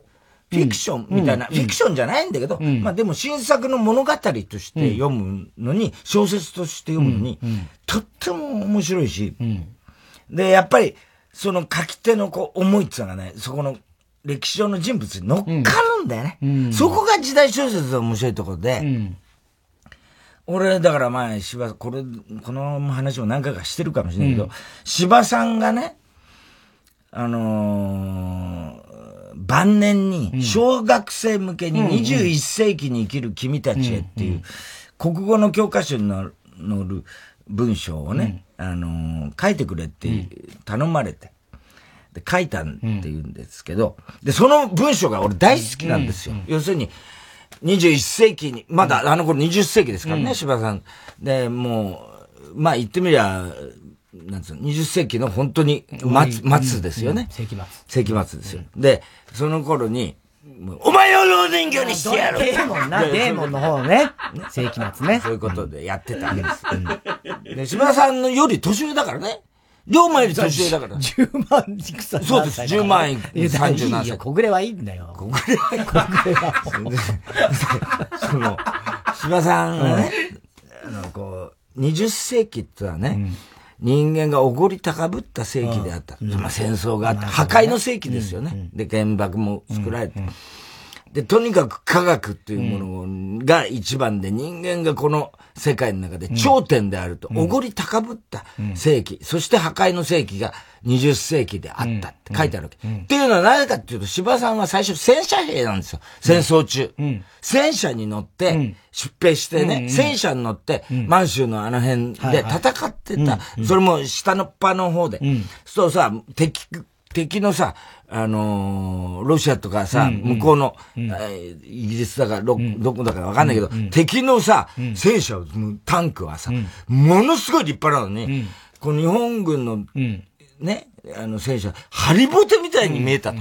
フィクションみたいな、フィクションじゃないんだけど、まあでも新作の物語として読むのに、小説として読むのに、とっても面白いし、で、やっぱり、その書き手のこう思いっていうのがね、そこの歴史上の人物に乗っかるんだよね。うん、そこが時代小説の面白いところで、うん、俺、だから前、芝、これ、この話も何回かしてるかもしれないけど、うん、芝さんがね、あのー、晩年に小学生向けに21世紀に生きる君たちへっていう、国語の教科書に載る文章をね、あのー、書いてくれって頼まれて、で、書いたんって言うんですけど、で、その文章が俺大好きなんですよ。要するに、21世紀に、まだあの頃20世紀ですからね、柴さん。で、もう、まあ言ってみりゃ、なんつうの、20世紀の本当に末、末ですよね。世紀末。世紀末ですよ。で、その頃に、お前を老人形にしてやるデーモンな、デーモンの方ね。世紀末ね。そういうことでやってたわけです。で、島田さんのより年上だからね。龍馬より年上だから。10万いくつそうです、10万30何歳。小暮はいいんだよ。小暮はいい。小暮は。その、島さんがね、あの、こう、20世紀ってのはね、人間がおごり高ぶった世紀であった。まあ戦争があった。破壊の世紀ですよね。で、原爆も作られて。で、とにかく科学っていうものが一番で、人間がこの世界の中で頂点であると、おごり高ぶった世紀、そして破壊の世紀が20世紀であったって書いてあるわけ。っていうのは何かっていうと、柴さんは最初戦車兵なんですよ。戦争中。戦車に乗って、出兵してね、戦車に乗って、満州のあの辺で戦ってた。それも下のっ端の方で。そうさ、敵、敵のさ、あのー、ロシアとかさ、うんうん、向こうの、うん、イギリスだかど、どこだかわかんないけど、うん、敵のさ、戦車、タンクはさ、ものすごい立派なのに、この日本軍の、ね、あの戦車、ハリボテみたいに見えたと。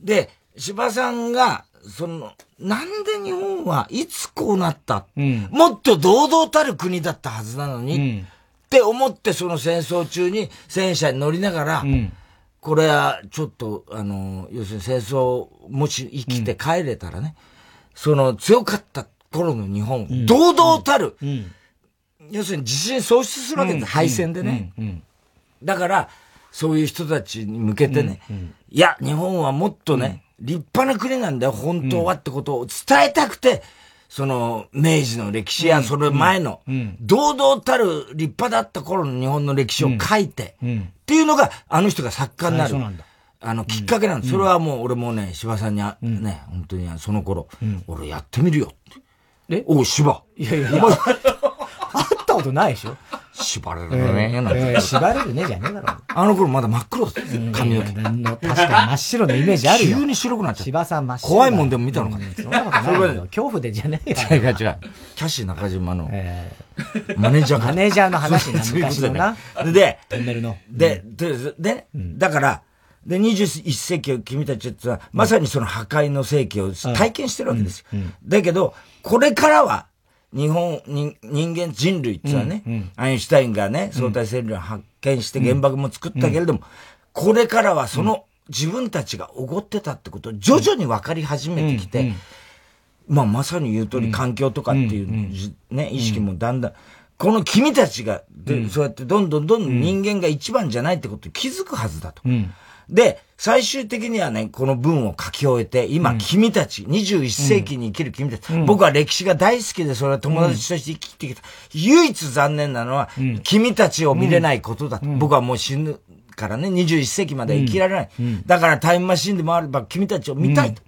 で、柴さんが、その、なんで日本はいつこうなった、もっと堂々たる国だったはずなのに、って思ってその戦争中に戦車に乗りながら、これはちょっと、あの、要するに戦争、もし生きて帰れたらね、うん、その強かった頃の日本、うん、堂々たる、うん、要するに自信喪失するわけです、敗戦でね。だから、そういう人たちに向けてね、いや、日本はもっとね、立派な国なんだよ、本当はってことを伝えたくて、その、明治の歴史やそれ前の、堂々たる立派だった頃の日本の歴史を書いて、っていうのが、あの人が作家になる。あの、きっかけなんです。それはもう、俺もね、柴さんに、ね、本当にその頃、俺やってみるよって。え？お柴。いやいやいや。会ったことないでしょ？縛れるね、なんて。縛れるねじゃねえだろ。あの頃まだ真っ黒だった。髪の毛。確かに真っ白のイメージあるよ。急に白くなっちゃった。芝さん真っ白。怖いもんでも見たのかな。そんなことないよ。恐怖でじゃねえよ。違う違う違う。キャシー中島の、マネージャーマネージャーの話な、昔のな。で、トンネルの。で、で、で、だから、で、21世紀を君たちっては、まさにその破壊の世紀を体験してるわけですよ。だけど、これからは、日本、人間、人類ってのはね、うんうん、アインシュタインがね、相対性理論を発見して原爆も作ったけれども、これからはその自分たちがおごってたってことを徐々に分かり始めてきて、まあまさに言う通り環境とかっていうね、意識もだんだん、この君たちが、で、そうやってどんどんどんどん人間が一番じゃないってことに気づくはずだと。で、最終的にはね、この文を書き終えて、今、君たち、21世紀に生きる君たち、僕は歴史が大好きで、それは友達として生きてきた。唯一残念なのは、君たちを見れないことだと。僕はもう死ぬからね、21世紀まで生きられない。だからタイムマシンでもあれば君たちを見たいと。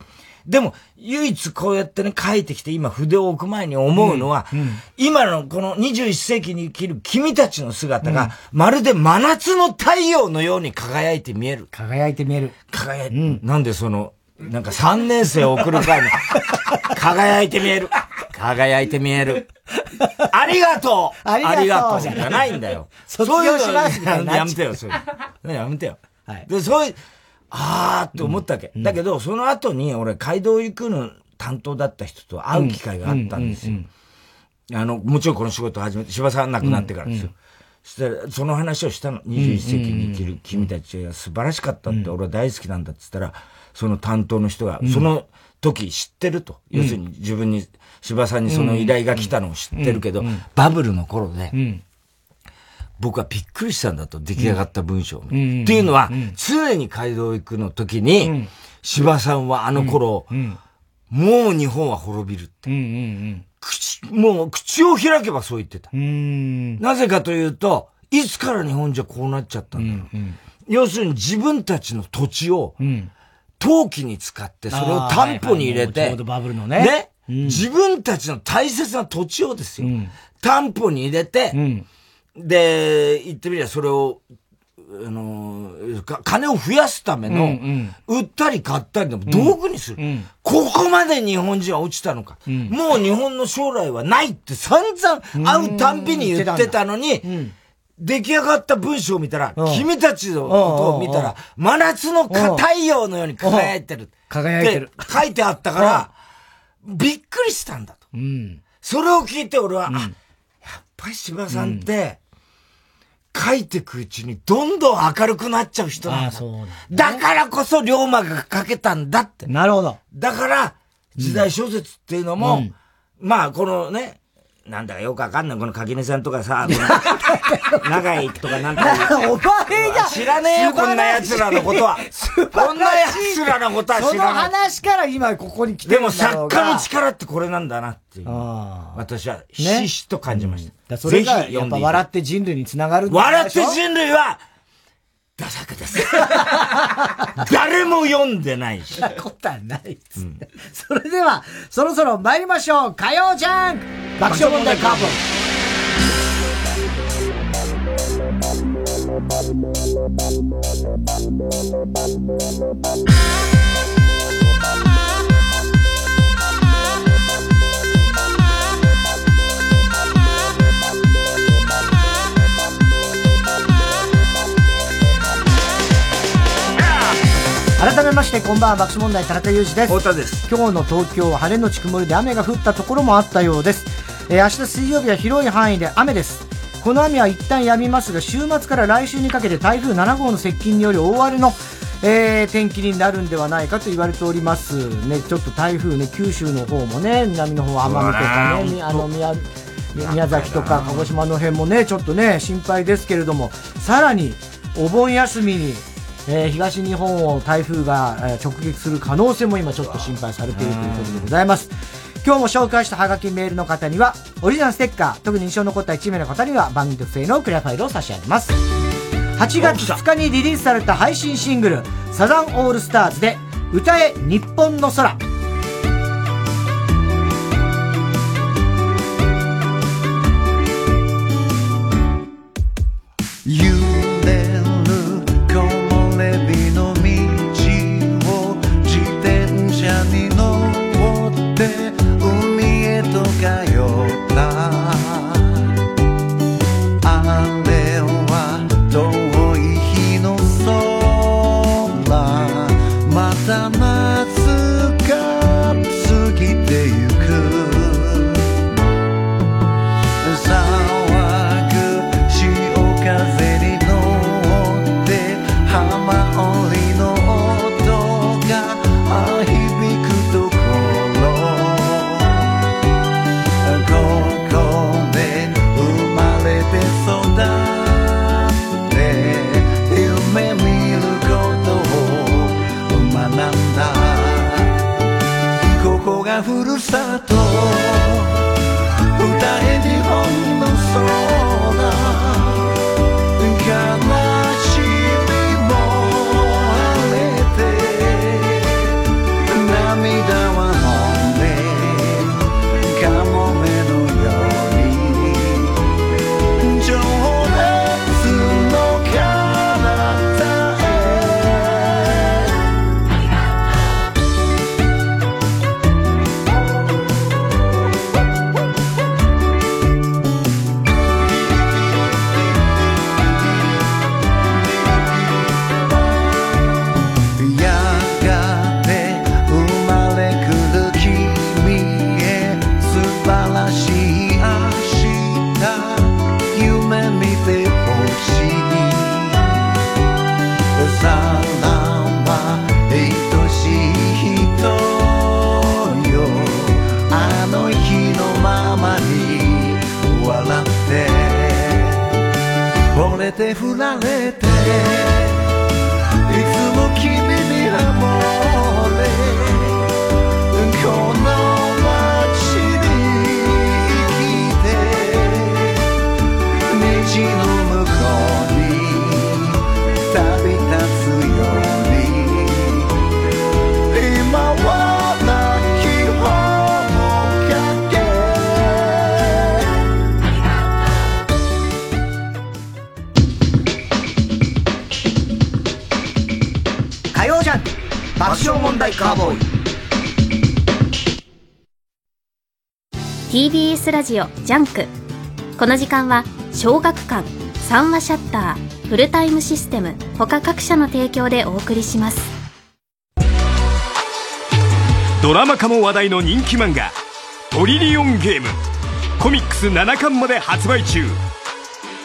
でも、唯一こうやってね、書いてきて、今筆を置く前に思うのは、うんうん、今のこの21世紀に生きる君たちの姿が、まるで真夏の太陽のように輝いて見える。輝いて見える。輝いて、うん、なんでその、なんか3年生を送る会の、輝いて見える。輝いて見える。ありがとうありがとうじゃないんだよ。卒業しますやめてよ、それ。やめてよ。はい。で、そういう、あーって思ったわけ。うん、だけど、その後に俺、街道行くの担当だった人と会う機会があったんですよ。あの、もちろんこの仕事を始めて、柴さん亡くなってからですよ。そしたら、その話をしたの。21世紀に生きる君たちが素晴らしかったって、俺は大好きなんだって言ったら、その担当の人が、その時知ってると。要するに自分に、柴さんにその依頼が来たのを知ってるけど、バブルの頃で、僕はびっくりしたんだと、出来上がった文章。っていうのは、常に街道行くの時に、柴さんはあの頃、もう日本は滅びるって。口、もう口を開けばそう言ってた。なぜかというと、いつから日本じゃこうなっちゃったんだろう。要するに自分たちの土地を、陶器に使って、それを担保に入れて、バブルのね。ね、自分たちの大切な土地をですよ、担保に入れて、で、言ってみりゃそれを、あの、金を増やすための、うんうん、売ったり買ったりの道具にする、うんうん、ここまで日本人は落ちたのか、うん、もう日本の将来はないって散々会うたんびに言ってたのに、出来上がった文章を見たら、君たちのことを見たら、真夏の太陽のように輝いてる。輝いてる。書いてあったから、びっくりしたんだと。それを聞いて俺は、あ、やっぱり柴さんって、書いてくうちにどんどん明るくなっちゃう人なんだ。あそうだ、だからこそ龍馬が書けたんだって。なるほど。だから、時代小説っていうのも、うん、まあ、このね、なんだかよくわかんない。この垣根さんとかさ、長井とかなんか。お前が知らねえよ、こんな奴らのことは。こんな奴らのことは知らない。その話から今ここに来てるでも作家の力ってこれなんだなっていう。私はひしひしと感じました。ね、それがやっぱ笑って人類につながる笑って人類は、ダサです。誰も読んでないし。そんなことはないっつって、うん、それでは、そろそろ参りましょう。火曜ジャン爆笑問題カーボン。改めましてこんばんは爆笑問題田中裕二です。太田です。今日の東京は晴れのち曇りで雨が降ったところもあったようです、えー、明日水曜日は広い範囲で雨です。この雨は一旦止みますが、週末から来週にかけて台風7号の接近により大荒れの、えー、天気になるんではないかと言われております。ね、ちょっと台風ね、九州の方もね、南の方、奄美とかね、あの、宮、宮崎とか鹿児島の辺もね、ちょっとね、心配ですけれども、さらに、お盆休みに、えー、東日本を台風が、え直撃する可能性も今ちょっと心配されているということでございます。今日も紹介したハガキメールの方には、オリジナルステッカー、特に印象に残った1名の方には番組特製のクリアファイルを差し上げます。8月2日にリリースされた配信シングル、サザンオールスターズで、歌え日本の空。TBS ラジオジャンク。この時間は小学館三和シヤッターフルタイムシステム他各社の提供でお送りします。ドラマ化も話題の人気漫画「トリリオンゲーム」コミックス7巻まで発売中。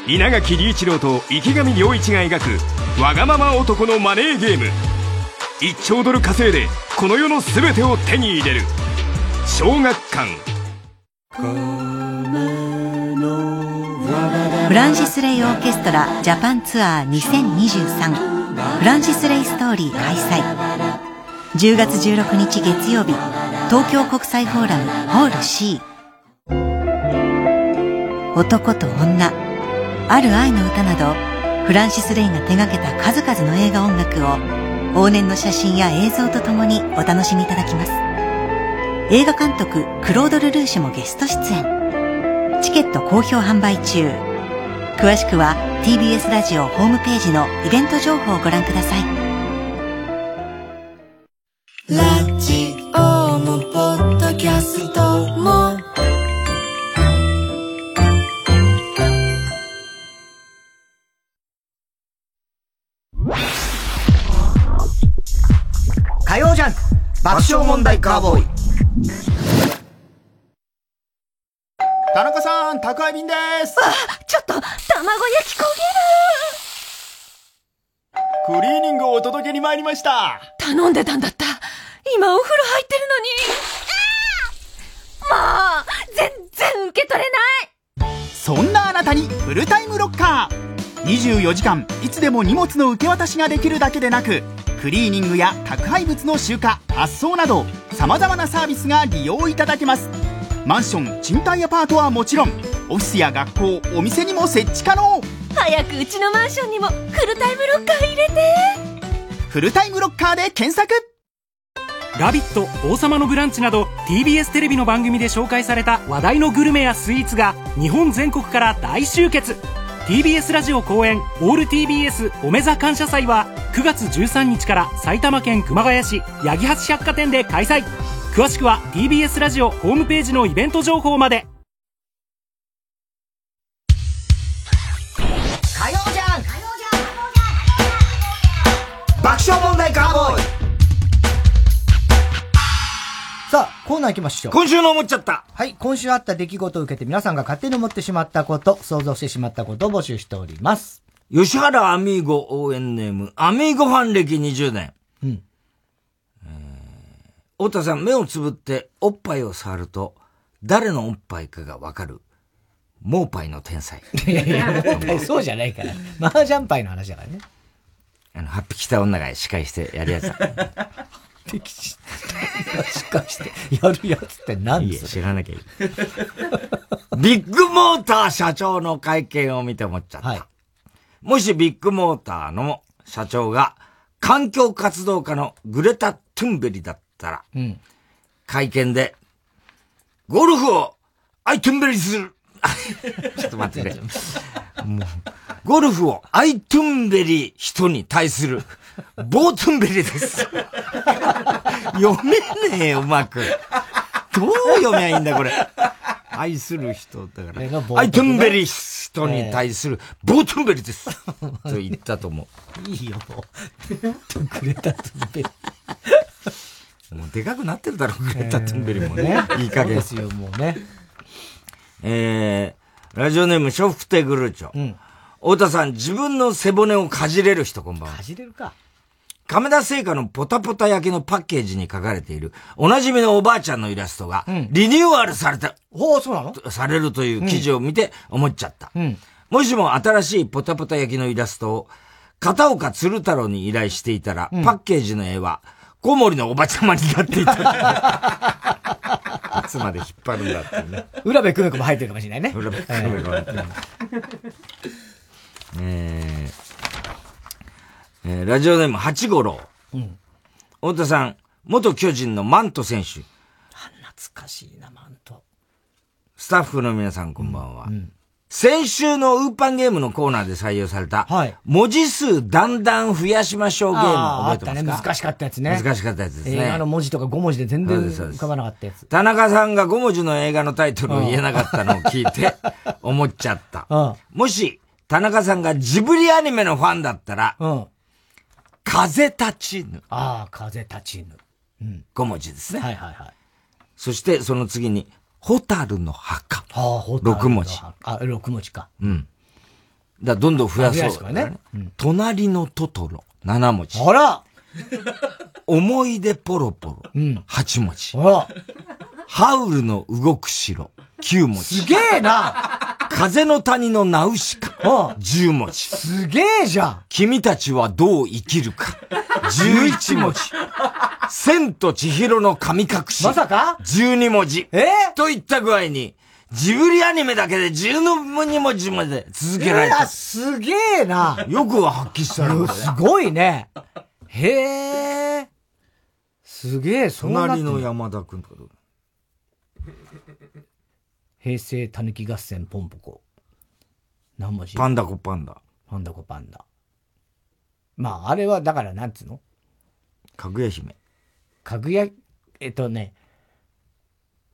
稲垣理一郎と池上良一が描くわがまま男のマネーゲーム。1兆ドル稼いでこの世の全てを手に入れる。小学館。フランシス・レイ・オーケストラジャパンツアー2023フランシス・レイ・ストーリー開催。10月16日月曜日東京国際フォーラムホール C 男と女。ある愛の歌などフランシス・レイが手掛けた数々の映画音楽を往年の写真や映像とともにお楽しみいただきます。映画監督クロード・ルルーシュもゲスト出演。チケット好評販売中。詳しくは TBS ラジオホームページのイベント情報をご覧ください。した。頼んでたんだった。今お風呂入ってるのに。もう全然受け取れない。そんなあなたにフルタイムロッカー。24時間いつでも荷物の受け渡しができるだけでなくクリーニングや宅配物の集荷発送などさまざまなサービスが利用いただけます。マンション賃貸アパートはもちろんオフィスや学校お店にも設置可能。早くうちのマンションにもフルタイムロッカー入れてフルタイムロッカーで検索。ラビット王様のブランチなど TBS テレビの番組で紹介された話題のグルメやスイーツが日本全国から大集結。TBS ラジオ公演オール TBS おめざ感謝祭は9月13日から埼玉県熊谷市八木橋百貨店で開催。詳しくは TBS ラジオホームページのイベント情報まで。行きましょう。今週の思っちゃった。はい、今週あった出来事を受けて皆さんが勝手に思ってしまったこと、想像してしまったことを募集しております。吉原アミーゴ応援ネーム、アミーゴファン歴20年。うん。えー、太田さん、目をつぶっておっぱいを触ると、誰のおっぱいかがわかる。モーパイの天才。いやいや、モーパイそうじゃないから。麻雀パイの話だからね。あの、ハッピー来た女が司会してやるやつ。敵視。司会してやるやつって何いい知らなきゃいい。ビッグモーター社長の会見を見て思っちゃった。はい、もしビッグモーターの社長が環境活動家のグレタ・トゥンベリだったら、うん、会見で、ゴルフをアイトゥンベリする ちょっと待ってくれ。ゴルフをアイトゥンベリ人に対する、ボートゥンベリです。読めねえよ、うまく。どう読めばいいんだ、これ。愛する人だから。アイトゥンベリ人に対する、ボートゥンベリです。と言ったと思う。いいよ、もう。くれたトゥンベリ。もうでかくなってるだろ、グレタ・トゥンベリもね。いい加減。ですよ、もうね。えー、ラジオネーム、ショフテグルーチョ。うん。太田さん、自分の背骨をかじれる人、こんばんは。かじれるか。亀田製菓のポタポタ焼きのパッケージに書かれている、おなじみのおばあちゃんのイラストが、リニューアルされた、ほう、そうなの？されるという記事を見て思っちゃった。うん。もしも新しいポタポタ焼きのイラストを、片岡鶴太郎に依頼していたら、うん、パッケージの絵は、小森のおばちゃまになっていた。いつまで引っ張るんだってね。浦部久美子も入ってるかもしれないね。浦部久美子も入ってる。えー、えー、ラジオネーム八五郎。うん。太田さん、元巨人のマント選手。懐かしいな、マント。スタッフの皆さんこんばんは。うんうん先週のウーパンゲームのコーナーで採用された、はい、文字数だんだん増やしましょうゲーム覚えてますか？あったね、難しかったやつね。難しかったやつですね。映画の文字とか5文字で全然浮かばなかったやつ。田中さんが5文字の映画のタイトルを言えなかったのを聞いて、思っちゃった。もし、田中さんがジブリアニメのファンだったら、うん、風立ちぬ。ああ、風立ちぬ。うん、5文字ですね。はいはいはい。そして、その次に、ホタルの墓。はあ、ホタルの6文字。あ、6文字か。うん。だどんどん増やそう、増やね。うん、隣のトトロ。7文字。あら思い出ポロポロ。うん。8文字。あらハウルの動く城。9文字。すげえな風の谷のナウシカ。10文字。すげえじゃん君たちはどう生きるか。11文字。千と千尋の神隠し。まさか ?12 文字。え？ー、といった具合に、ジブリアニメだけで12文字まで続けられた。いや、すげえなよくは発揮したな、すごいね。へえ。すげえ、そ隣の山田くんとかどう？平成たぬき合戦ポンポコ。何文字？パンダコパンダ。パンダコパンダ。まあ、あれは、だから、なんつうの？かぐや姫。かぐや、えっとね、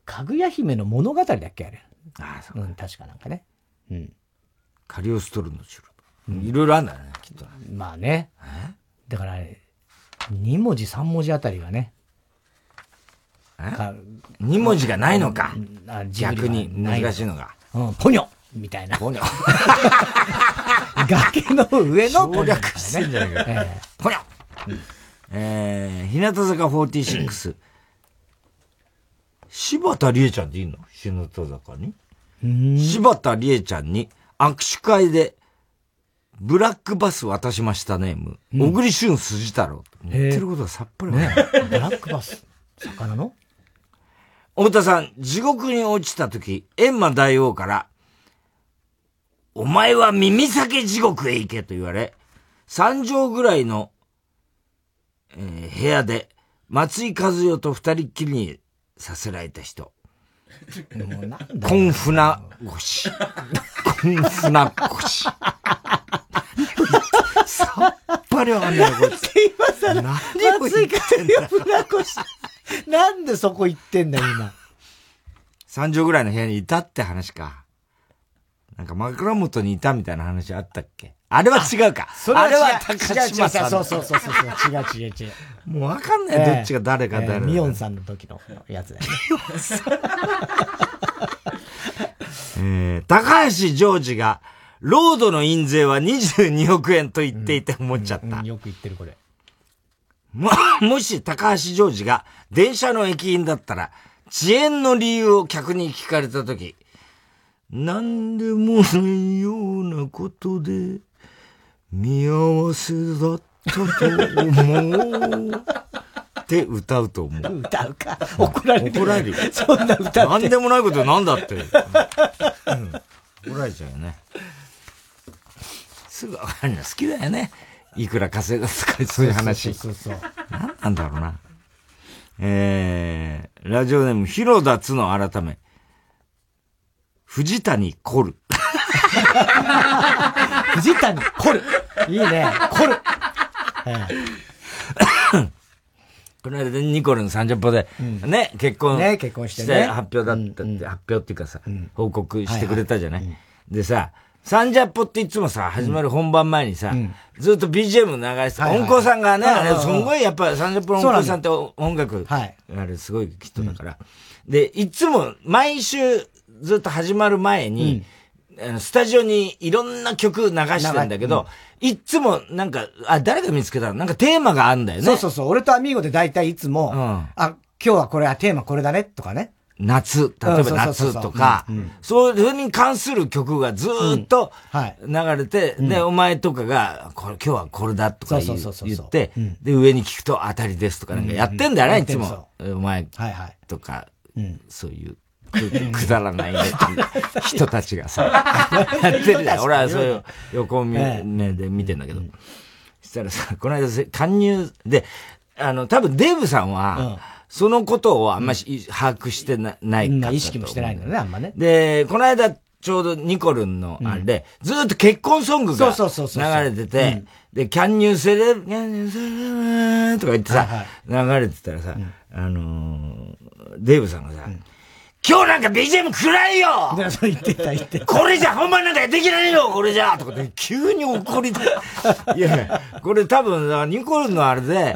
かぐや姫の物語だっけあれ？ああ、そううん、確かなんかね。うん。カリオストルの城。いろいろあるんだね、きっと。まあね。だから、2文字、3文字あたりがね。え ?2 文字がないのか。逆に難しいのが。うん、ポニョみたいな。崖の上の省略してんじゃないか。えー、ほにゃ、えー、日向坂46。柴田理恵ちゃんでいいの？日向坂に？柴田理恵ちゃんに握手会でブラックバス渡しましたネーム。小栗旬筋太郎。言ってることはさっぱりね。ブラックバス。魚の？太田さん、地獄に落ちた時、閻魔大王から、お前は耳裂け地獄へ行けと言われ、三畳ぐらいの、えー、部屋で、松井和代と二人っきりにさせられた人。コンフナ腰。コンフナ腰。さっぱりわかんないよ、こいません。何を言ってんだなんでそこ行ってんだ、今。三畳ぐらいの部屋にいたって話か。なんか枕元にいたみたいな話あったっけ？あれは違うか。それは違う。あれは高島さん。そうそうそうそう。違う違う違う。もうわかんない、どっちが誰か誰か。ミオンさんの時のやつだよね。ミオンさん。えー、高橋ジョージが、ロードの印税は22億円と言っていて思っちゃった。うんうん、よく言ってるこれ。も、もし高橋ジョージが電車の駅員だったら、遅延の理由を客に聞かれたとき、なんでもないようなことで、見合わせだったと思う。って歌うと思う。歌うか。怒られる。怒られる。そんな歌って。なんでもないことなんだって。うん、怒られちゃうよね。すぐわかるの好きだよね。いくら稼いだとか、そういう話。そうそうそう何なんだろうな。えー、ラジオネーム、広田つの改め。藤谷コル。藤谷コル。いいね、コル。この間でニコルの30歩で、ね、結婚。ね、結婚してね。発表だったって、発表っていうかさ、報告してくれたじゃない？でさ、サンジャポっていつもさ、始まる本番前にさ、うん、ずっと BGM 流して、音響さんがね、あれ、すごいやっぱサンジャポの音響さんって音楽、はい、あれすごい人だから。で、いつも毎週ずっと始まる前に、うん、スタジオにいろんな曲流してんだけど、うん、いつもなんか、あ、誰が見つけたの？なんかテーマがあるんだよね。そうそうそう。俺とアミーゴで大体いつも、うん、あ、今日はこれはテーマこれだねとかね。夏、例えば夏とか、そういうに関する曲がずっと流れて、で、お前とかが、これ今日はこれだとか言って、で、上に聞くと当たりですとかなんかやってんだよね、いつも。お前とか、そういうくだらないね人たちがさ、やってるじゃん。俺はそういう横目で見てんだけど。そしたらさ、この間、加入で、あの、多分デーブさんは、そのことをあんまり把握してな,、ないか意識もしてないんだね、あんまね。で、この間、ちょうどニコルンのあれで、ずっと結婚ソングが流れてて、で、キャンニューセレブ、キャンニューセレブとか言ってさ、流れてたらさ、あのデーブさんがさ、今日なんか BGM 暗いよそう言ってた言ってた。これじゃ本番なんかできないよこれじゃとかで急に怒りた いやいや、これ多分、ニコルンのあれで、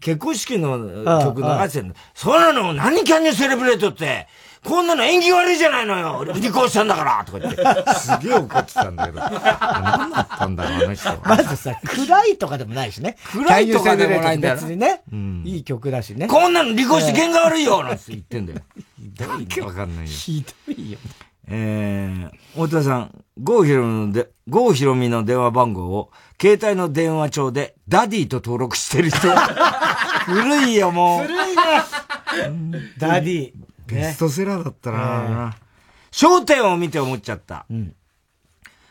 結婚式の曲流してるの。そうなの何キャンニューセレブレートって。こんなの縁起悪いじゃないのよ離婚したんだからとか言って。すげえ怒ってたんだけど。何だったんだろう、あの人。まずさ、暗いとかでもないしね。暗いとかでもないんだよ。別にね、うん。いい曲だしね。こんなの離婚して喧嘩悪いよ なんて言ってんだよ。ひどいわかんないよ。ひどいよ。えー、太田さん、郷ひろみので、郷ひろみの電話番号を、携帯の電話帳で、ダディと登録してる人。古いよ、もう。古いね。ダディ。ベストセラーだったな笑点を見て思っちゃった。うん、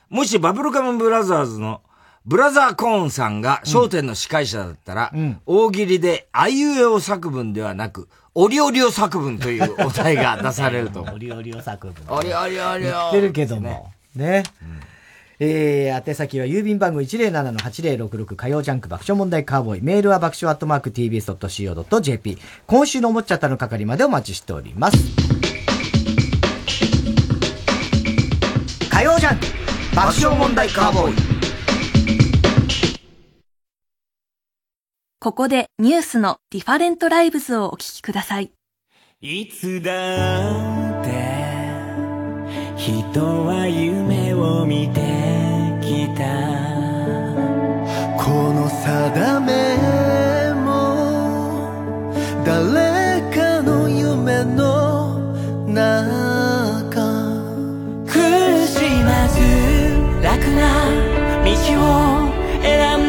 もしバブルガムブラザーズのブラザーコーンさんが笑点の司会者だったら、うん、大喜利であいうえお作文ではなく、オリオリオ作文というお題が出されると思う。オリオリオ作文。オリオリオリオ。言ってるけども。ね。ねうんえー、宛先は郵便番号107-8066火曜ジャンク爆笑問題カーボーイ。メールは爆笑アットマーク tbs.co.jp。今週のおもちゃったの係までお待ちしております。火曜ジャンク爆笑問題カーボーイ。ここでニュースの Different Lives をお聞きください。いつだって人は夢を見てきた。この定めも誰かの夢の中。苦しまず楽な道を選んだ。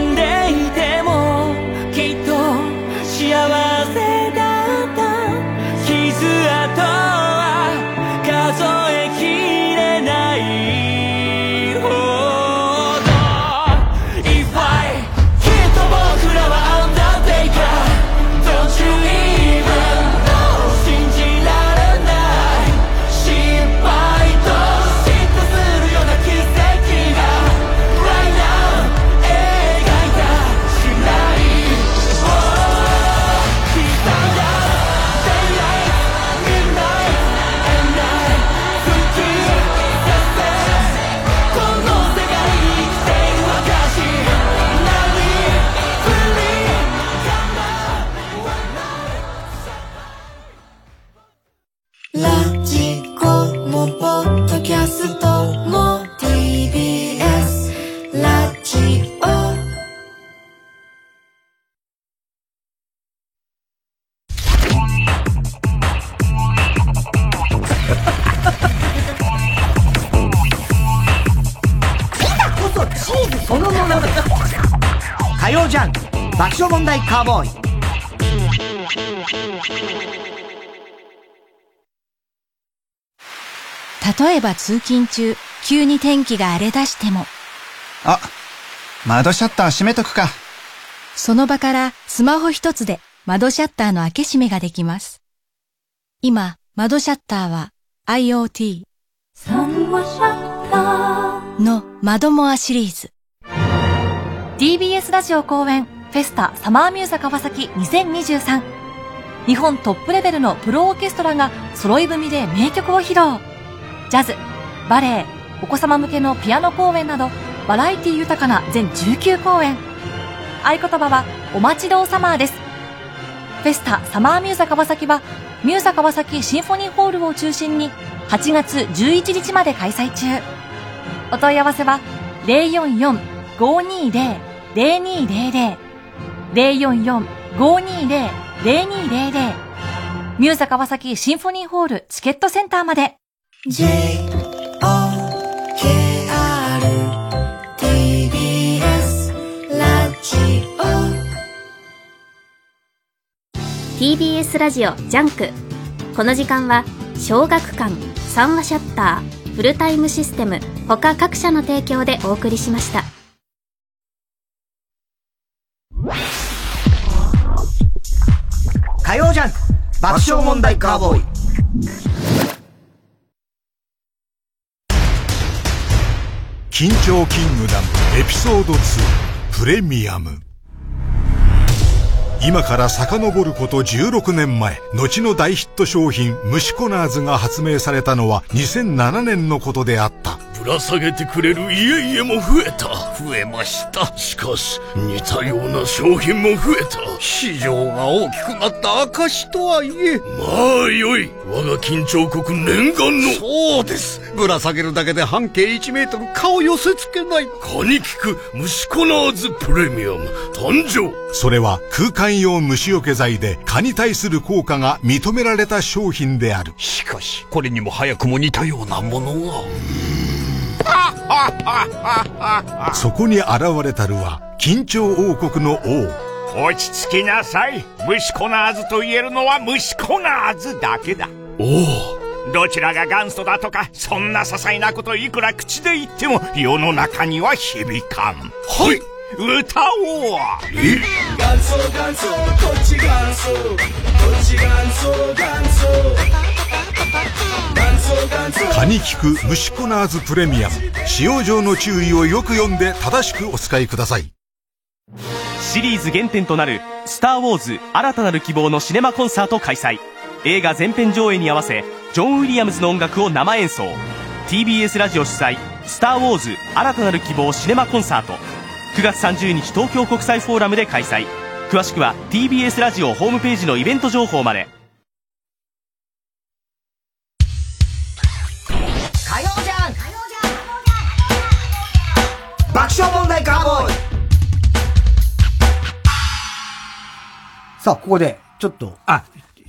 ジャンク爆笑問題カーボーイ例えば通勤中、急に天気が荒れ出しても、あ、窓シャッター閉めとくか。その場からスマホ一つで窓シャッターの開け閉めができます。今、窓シャッターは IoT の窓モアシリーズ。TBS ラジオ公演フェスタサマーミューザ川崎2023日本トップレベルのプロオーケストラが揃い踏みで名曲を披露。ジャズ、バレエ、お子様向けのピアノ公演などバラエティ豊かな全19公演。合言葉はお待ちどうサマーです。フェスタサマーミューザ川崎はミューザ川崎シンフォニーホールを中心に8月11日まで開催中。お問い合わせは044 044-520-0200 044-520-0200ミューザ川崎シンフォニーホールチケットセンターまで。TBS ラジオ。TBS ラジオジャンク。この時間は小学館三和シヤッターフルタイムシステム他各社の提供でお送りしました火曜ジャンク爆笑問題カーボーイ。緊張キングダムエピソード2プレミアム。今から遡ること16年前後の大ヒット商品虫コナーズが発明されたのは2007年のことであった。ぶら下げてくれる家々も増えた。増えました。しかし似たような商品も増えた。市場が大きくなった証とはいえまあよい。我が緊張国念願の。そうです。ぶら下げるだけで半径1メートル顔寄せ付けない。蚊に効く虫コナーズプレミアム。誕生。それは空間用虫除け剤で蚊に対する効果が認められた商品である。しかしこれにも早くも似たようなものが そこに現れたるは緊張王国の王。落ち着きなさい。虫コナーズと言えるのは虫コナーズだけだ。おおどちらが元祖だとかそんな些細なこといくら口で言っても世の中には響かん。はい。歌おうえ？元祖元祖こっち元祖。こっち元祖元祖蚊に効く虫コナーズプレミアム。使用上の注意をよく読んで正しくお使いください。シリーズ原点となる「スター・ウォーズ新たなる希望」のシネマコンサート開催。映画全編上映に合わせジョン・ウィリアムズの音楽を生演奏。TBS ラジオ主催「スター・ウォーズ新たなる希望シネマコンサート」9月30日東京国際フォーラムで開催。詳しくは TBS ラジオホームページのイベント情報まで。ション問題カーボーイさあ、ここで、ちょっと。あ、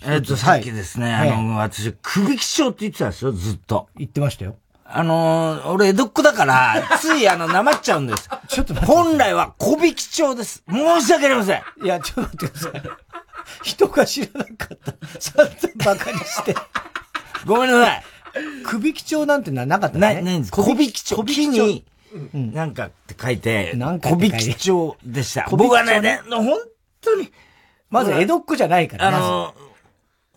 えっ、と、さっきですね、はいあの、私、首基調って言ってたんですよ、ずっと。言ってましたよ。あのー、俺、江戸っ子だから、つい、あの、なまっちゃうんです。ちょっと本来は、小引き調です。申し訳ありません。いや、ちょっと待ってください。人が知らなかった。散々バカにして。ごめんなさい。首基調なんてのはなかったな、ね。ないんです。小引き調。木に、うんなんかって書いて、なんか小引き調でした。僕はね、ね本当に。まず江戸っ子じゃないから、あの、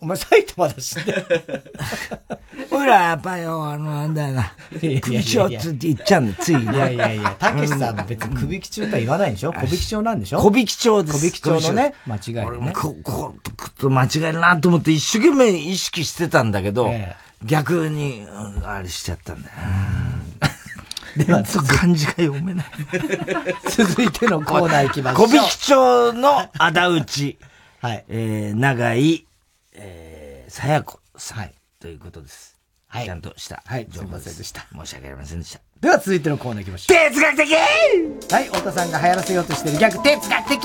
お前埼玉だしね。ほら、やっぱよ、あの、なんだよな。首長って言っちゃうんだ、ついね。いやいやいや、たけしさんも別に首基調とは言わないんでしょ？小引き調なんでしょ？小引き調です。小引き調のね、間違いでね。こ、こ、こ、間違えるなと思って一生懸命意識してたんだけど、え逆に、うんあれしちゃったんだよ。では、漢字が読めない。続いてのコーナー行きましょう。小引き町の仇討ち。はい。えー、長井、えー、さや子さん。ということです。はい。ちゃんとした。はい。情報ででした。申し訳ありませんでした。では続いてのコーナー行きましょう。哲学的はい、太田さんが流行らせようとしているギャグ、哲学的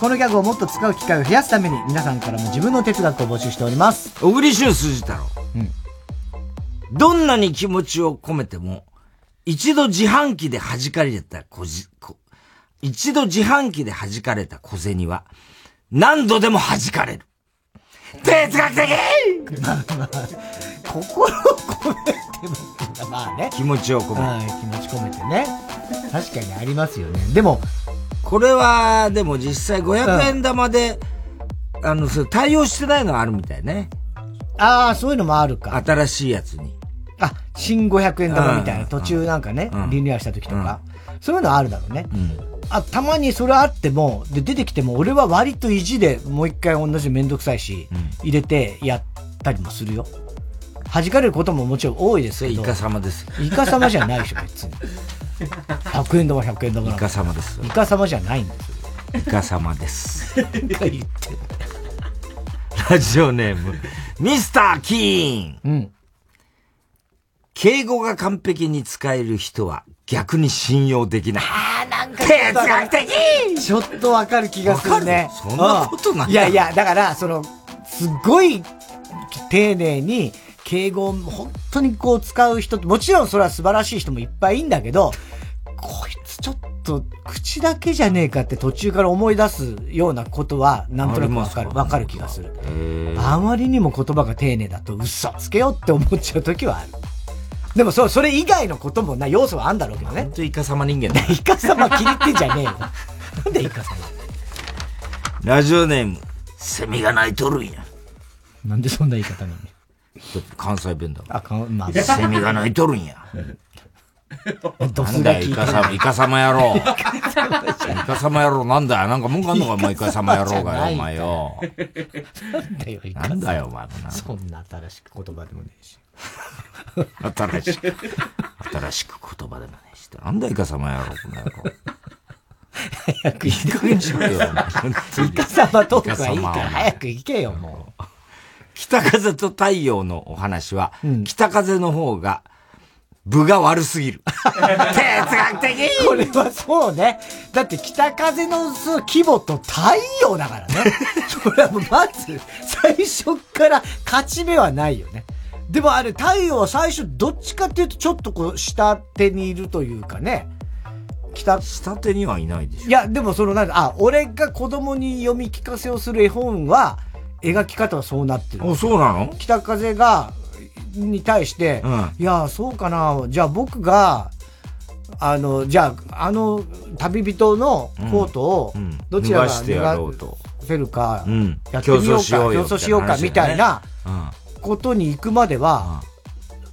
このギャグをもっと使う機会を増やすために、皆さんからも自分の哲学を募集しております。小栗旬筋太郎。うん。どんなに気持ちを込めても、一度自販機で弾かれた小じ、こ一度自販機で弾かれた小銭は、何度でも弾かれる。哲学的まあまあ、心を込めても、まあね。気持ちを込めて。はい、気持ち込めてね。確かにありますよね。でも、これは、でも実際500円玉で、あの、それ対応してないのがあるみたいね。ああ、そういうのもあるか。新しいやつに。あ、新500円玉みたいな、うん途中なんかね、うんリニューアルした時とか。そういうのあるだろうね。あ、たまにそれあっても、で、出てきても、俺は割と意地でもう一回同じめんどくさいし、入れてやったりもするよ。弾かれることももちろん多いですけど。イカ様です。イカ様じゃないでしょ、別に。100円玉、100円玉。イカ様です。イカ様じゃないんですよ。イカ様です。言ってる。ラジオネーム、ミスター・キーン。うん。敬語が完璧に使える人は逆に信用できない。あーなんか哲学的ちょっとわかる気がするね。るそんなことないうんいやいや、だから、その、すごい丁寧に敬語を本当にこう使う人って、もちろんそれは素晴らしい人もいっぱいいんだけど、こいつちょっと口だけじゃねえかって途中から思い出すようなことは、なんとなくわかる、わかる気がする。あまりにも言葉が丁寧だと嘘つけよって思っちゃう時はある。でもそう、それ以外のこともな、要素はあんだろうけどね。本当イカ様人間だ。イカ様気に入ってんじゃねえよ。なんでイカ様ラジオネーム、セミが鳴いとるんや。なんでそんな言い方なの？関西弁だ。あ、かん、まあ、セミが鳴いとるんや。なんだよ、イカ様、イカ様野郎。イカ様野郎なんだよ。なんか文句あんのか、お前イカ様野郎がよ、お前よ。なんだよ、イカ様なんだよ、お前。そんな新しく言葉でもねえし。新しく、新しく言葉でもねえし。なんだイカ様野郎、この野郎。早く行いい加減にしろよ。イカ様トークはいいから早く行けよ、もう。北風と太陽のお話は、北風の方が、部が悪すぎる。哲学的これはそうね。だって北風の規模と太陽だからね。それはもうまず、最初から勝ち目はないよね。でもあれ太陽は最初どっちかっていうとちょっとこう下手にいるというかね。北、下手にはいないでしょ。いや、でもそのなんか、あ、俺が子供に読み聞かせをする絵本は、描き方はそうなってる。あ、そうなの？北風が、に対して、うんいや、そうかな。じゃあ僕が、あの、じゃあ、あの、旅人のコートをどちらが脱がせるかうん、やってみようか、競争しようか、みたいなうんことに行くまでは、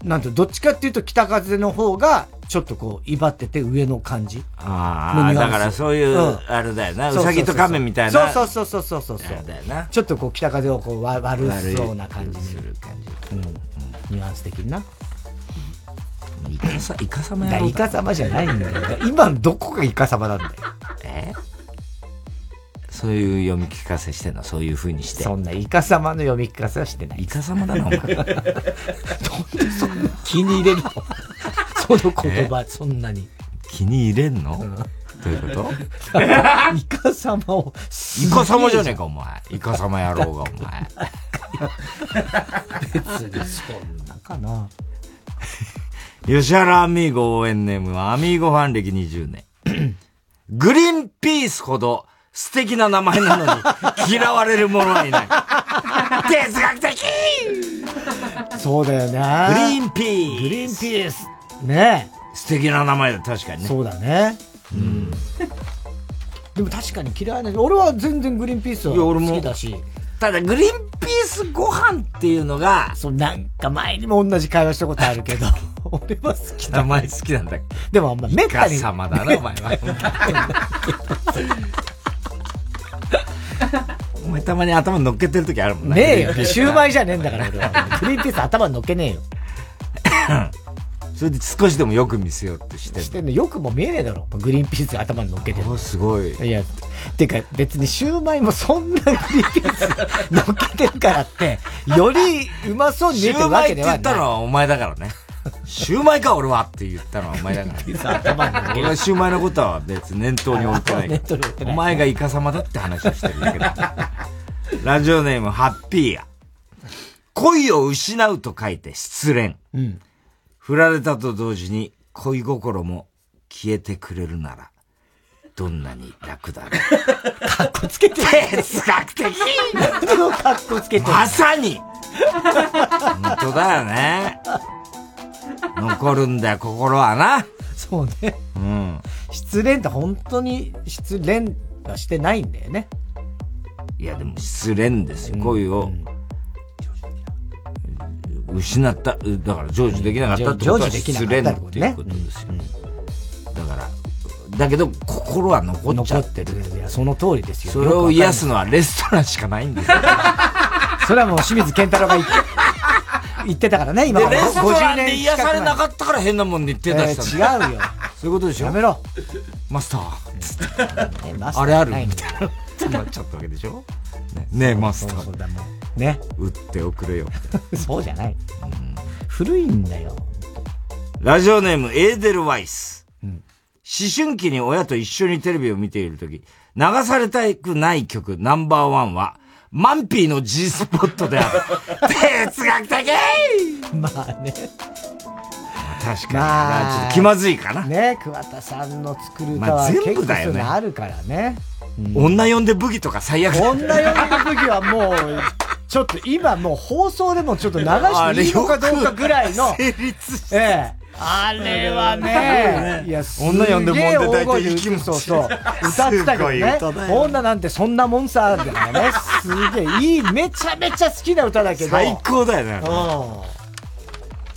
なんて、どっちかっていうと北風の方が、ちょっとこう、威張ってて上の感じ。ああ、だからそういう、うんあれだよな。うそうそうそうさぎと亀みたいな。そうそうそうそうそうそう。だよな。ちょっとこう、北風をこう、わ悪そうな感じに。する感じ。うん。ニュアンス的にな。イカさ、イカ様だやろうイカ様じゃないんだよ。今のどこがイカ様なんだよ。え？そういう読み聞かせしてんの？そういう風にして。そんなイカ様の読み聞かせはしてない。イカ様だな、お前。気に入れるの？その言葉、そんなに。気に入れんの、どういうこと？イカ様を。イカ様じゃねえか、お前。イカ様野郎が、お前。別にそんなかな。吉原アミーゴ応援ネームはアミーゴファン歴20年。グリーンピースほど素敵な名前なのに 嫌われる者はいない。哲学的そうだよね。グリーンピース。グリーンピース。ね素敵な名前だ、確かにね。そうだね。うん。でも確かに嫌いな俺は全然グリーンピースは好きだし。ただ、グリーンピースご飯っていうのが、そう、なんか前にも同じ会話したことあるけど、俺は好き名前好きなんだでもあんまめったに。イカ様だな、お前は。お前たまに頭乗っけてる時あるもんね。ねえよ。シューマイじゃねえんだから。グリーンピース頭乗っけねえよ。それで少しでもよく見せようってしてしてんのよくも見えねえだろ。グリーンピース頭に乗っけてる。すごい。いや、てか別にシューマイもそんなグリーンピース乗っけてるからって、よりうまそうに見えてるわけではない。シューマイって言ったのはお前だからね。シューマイか俺はって言ったのはお前だから。俺はシューマイのことは別に念頭に置いてない。お前がイカ様だって話をしてるだけだ。ラジオネームハッピーや。恋を失うと書いて失恋。うん。振られたと同時に恋心も消えてくれるなら、どんなに楽だろう。かっこつけて哲学的かっこつけてまさに本当だよね。残るんだよ、心はな。そうね。うん。失恋って本当に失恋はしてないんだよね。いや、でも失恋ですよ。恋を、失った、だから成就できなかったってことは失恋ったってことねっていうことですよ。だから、だけど心は残っちゃってる。いや、その通りですよ。それを癒すのはレストランしかないんですよ。それはもう清水健太郎が言って言ってたからね、今で、からレストランで50癒されなっかったから変なもんで言ってたしさ、えー違うよ。そういうことでしょ？やめろ。マスター。あれある？みたいな。なっちゃったわけでしょ？ねねえ、マスター。そうだもん。ね。打っておくれよ。そうじゃない。古いんだよ。ラジオネーム、エーデル・ワイス。思春期に親と一緒にテレビを見ているとき、流されたくない曲ナンバーワンは、マンピーの G スポットである。哲学的まあね。確かに。まあ、ちょっと気まずいかな。ね、桑田さんの作る歌まあ全部だよねあるからね。女呼んでブギとか最悪だ女呼んでる時はもう、ちょっと今もう放送でもちょっと流していいのかどうかぐらいの。成立して。ええ。あれはね、いや、す 女呼んでもんでげえ大そうそう。歌ってたけどね歌だ。よ女なんてそんなもんさ、だからね。すげえ、いい、めちゃめちゃ好きな歌だけど。最高だよね。うん。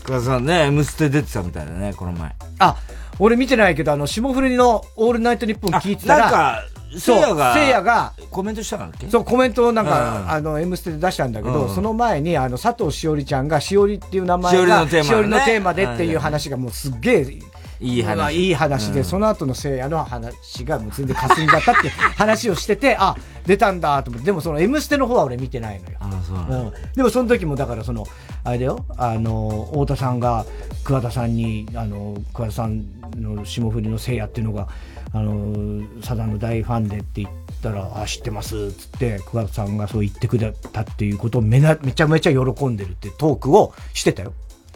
桑田さんね、M ステ出てたみたいだね、この前。あ、俺見てないけど、あの、霜降りのオールナイトニッポン聞いてたら、なんか、そう。せいやが、せいやが、コメントしたんだっけ？そう、コメントをなんか、うん。あの、M ステで出したんだけど、うん。その前に、あの、佐藤しおりちゃんが、しおりっていう名前が、しおりのテーマでっていう話がもうすっげえ、いい話。いい話。で、うんその後のせいやの話がもう全然霞んだったって話をしてて、あ、出たんだと思って、でもその M ステの方は俺見てないのよ。うん、でもその時もだからそのあれだよ。あの太田さんが桑田さんにあの桑田さんの霜降りのせいやっていうのがあのサザンの大ファンでって言ったら「あ知ってます」っつって桑田さんがそう言ってくれたっていうことをめなめちゃめちゃ喜んでるってトークをしてたよ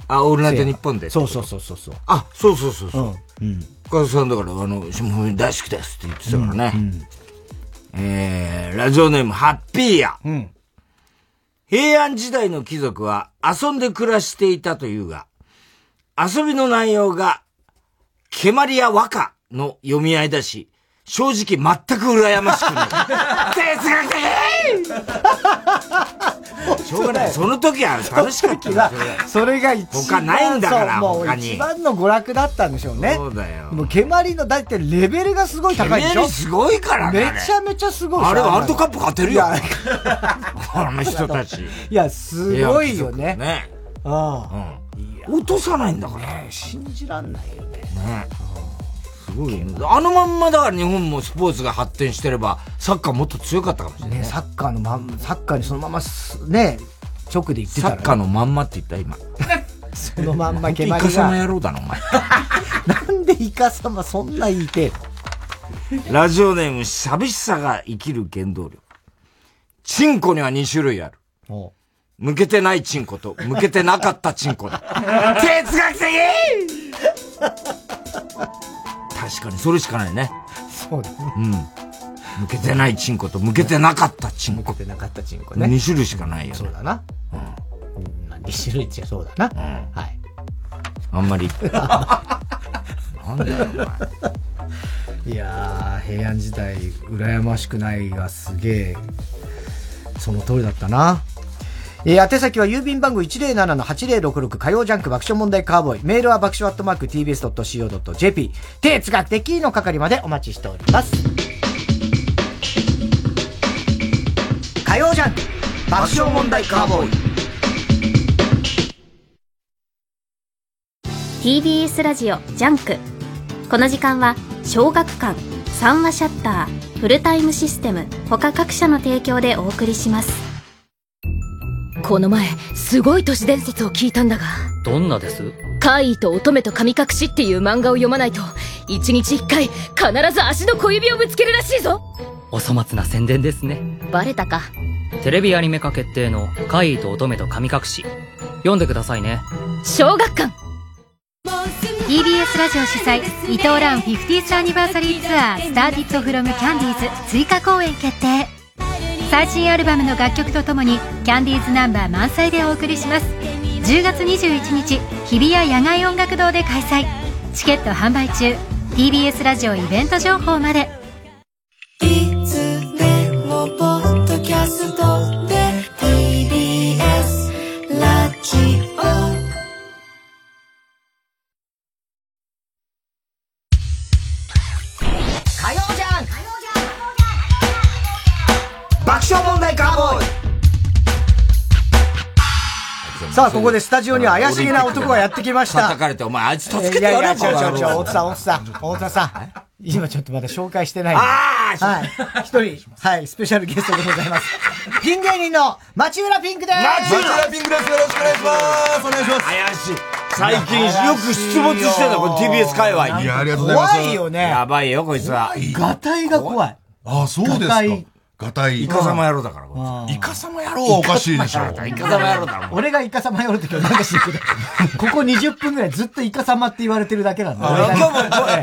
あ、オールナイトニッポンで。そうそうそうそうそうあ、そうそうそうそう。うん。桑田さんだから、あの、霜降り大好きですって言ってたからね。えー、ラジオネーム、ハッピーや。うん。平安時代の貴族は遊んで暮らしていたというが、遊びの内容が、蹴鞠や和歌の読み合いだし、正直全く羨ましくない。哲学的しょうがない。その時は楽しかったそれが一番他ないんだから他に一番の娯楽だったんでしょうねそうだよ。もう蹴鞠のだってレベルがすごい高いでしょ蹴鞠すごいからねめちゃめちゃすごいあれワールドカップ勝てるよあの人たち。いやすごいよねね。ああ落とさないんだから。信じらんないよねね。すごいよね。あのまんまだから日本もスポーツが発展してれば、サッカーもっと強かったかもしれない。ねサッカーのまんサッカーにそのまますね直で言ってたらねサッカーのまんまって言った今。そのまんま蹴鞠が。イカ様野郎だな、お前。なんでイカ様そんな言いてラジオネーム、寂しさが生きる原動力。チンコには2種類ある。向けてないチンコと、向けてなかったチンコだ。哲学的確かにそれしかないね。そうだね。うん。向けてないチンコと向けてなかったチンコ。向けてなかったチンコね。2種類しかないよね。そうだな。うん。2種類ってそうだな。はい。あんまり。なんだよ、お前。いやー、平安時代、羨ましくないがすげえ、その通りだったな。えー、宛先は郵便番号107-8066火曜ジャンク爆笑問題カーボーイ。メールは爆笑アットマーク tbs.co.jp。哲学的の係までお待ちしております。火曜ジャンク爆笑問題カーボーイ。TBS ラジオジャンクこの時間は小学館三和シヤッターフルタイムシステム他各社の提供でお送りしますこの前すごい都市伝説を聞いたんだが。どんなです？怪異と乙女と神隠しっていう漫画を読まないと一日一回必ず足の小指をぶつけるらしいぞ。お粗末な宣伝ですね。バレたか。テレビアニメ化決定の怪異と乙女と神隠し。読んでくださいね。小学館。TBS ラジオ主催伊藤蘭 50th アニバーサリーツアースターティットフロムキャンディーズ追加公演決定最新アルバムの楽曲とともにキャンディーズナンバー満載でお送りします。10月21日日比谷野外音楽堂で開催。チケット販売中。TBS ラジオイベント情報まで。さあ、ここでスタジオには怪しげな男がやってきました。叩かれて、お前、あいつ助けていやいや、やれ違う違う違う、バカ野郎大津さん、大津さん、大津さん。今ちょっとまだ紹介してない。あはい。一人、はい、スペシャルゲストでございます。ピン芸人の町浦ピンクです町浦ピンクですよろしくお願いしますお願いします怪しい。最近よく出没してんだ、この TBS 界隈に。いやありがとうございます怖いよね。やばいよ、こいつは。ガタイが怖い。あ、そうですかガタイ。ガタイ。イカ様野郎だから、こイカ様野郎はおかしいでしょ。イカ様野郎だろ。俺がイカ様やるときはなんか知るけど、ここ20分ぐらいずっとイカ様って言われてるだけなんだ。今日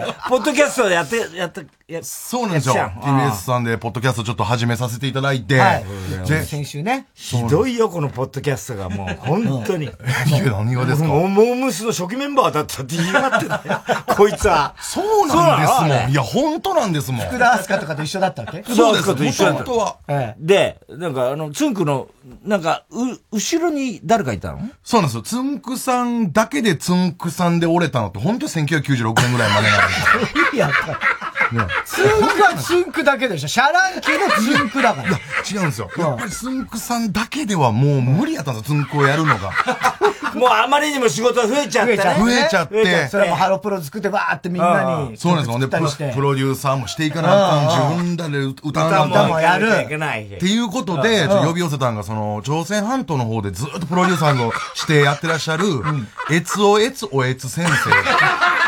も、ポッドキャストでやって、やって、やそうなんですよ。TBS さんで、ポッドキャストちょっと始めさせていただいて。はい。で、先週ね。ひどいよ、このポッドキャストがもう、本当に。いや、何がですか？モームスの初期メンバーだったって言い張ってたよ。こいつは。そうなんですも。ん。いや、本当なんですもん。福田明日香とかと一緒だったわけ？そうです福田明日香と一緒だった本当は。えで、なんかあの、つんくの、なんか、う、後ろに誰かいたの？そうなんですよ。つんくさんだけでつんくさんで折れたのって、本当に1996年ぐらいまでなんですよ。え。いや、ツンクはツンクだけでしょ。シャランキのツンクだから。違うんですよ。やっぱりつんくさんだけではもう無理やったんですよ、つんくをやるのが。もうあまりにも仕事が増えちゃってね。増えちゃってそれもハロプロ作ってバーってみんなに。そうなんですよ。で、プロプロデューサーもしていかなあかん、自分らで歌わなあかん。もやる。っていうことで、呼び寄せたんが、その、朝鮮半島の方でずっとプロデューサーをしてやってらっしゃる、えつおえつおえつ先生。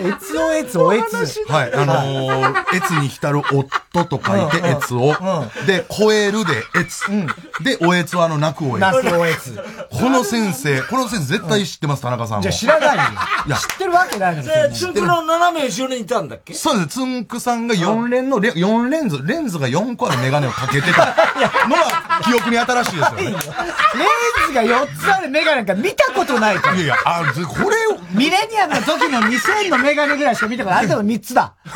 えつおえつおえつ。はい、あのー、えつに浸る夫と書いて、えつを。で、超えるで、えつ。で、おえつはあの、泣くおえつ。泣くおえつ。この先生、この先生絶対知ってます、田中さんも。じゃあ知らないよ。いや、知ってるわけないので、つんくの斜め後ろにいたんだっけ？そうです。つんくさんが4連の、4レンズ、レンズが4個あるメガネをかけてたのが記憶に新しいですよね。レンズが4つあるメガネなんか見たことないから。いやいや、あ、これを。ミレニアムの時の2000のメガネぐらいしか見たことない。あれでも3つだ。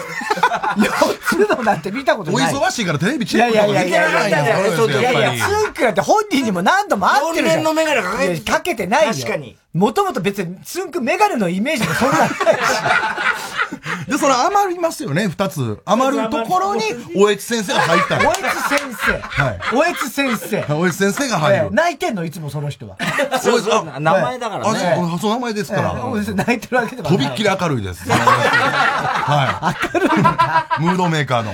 4つのなんて見たことおない。忙しいからテレビチいェックいやいやいやいやいやいや、ツンクなんて本人にも何度も会ってるじゃん。のメガネかけてないよ。確かに。もともと別にツンクメガネのイメージもそんなないし。で、その余りますよね、二つ。余るところに、おえつ先生が入ったのおえつ先生。はい。おえつ先生。おえつ先生が入る。ええ泣いてんのいつもその人は。そうそう、名前だからあ、ね。そうそう、名前ですから。泣いてるわけでもない。とびっきり明るいです。はい。明るいムードメーカーの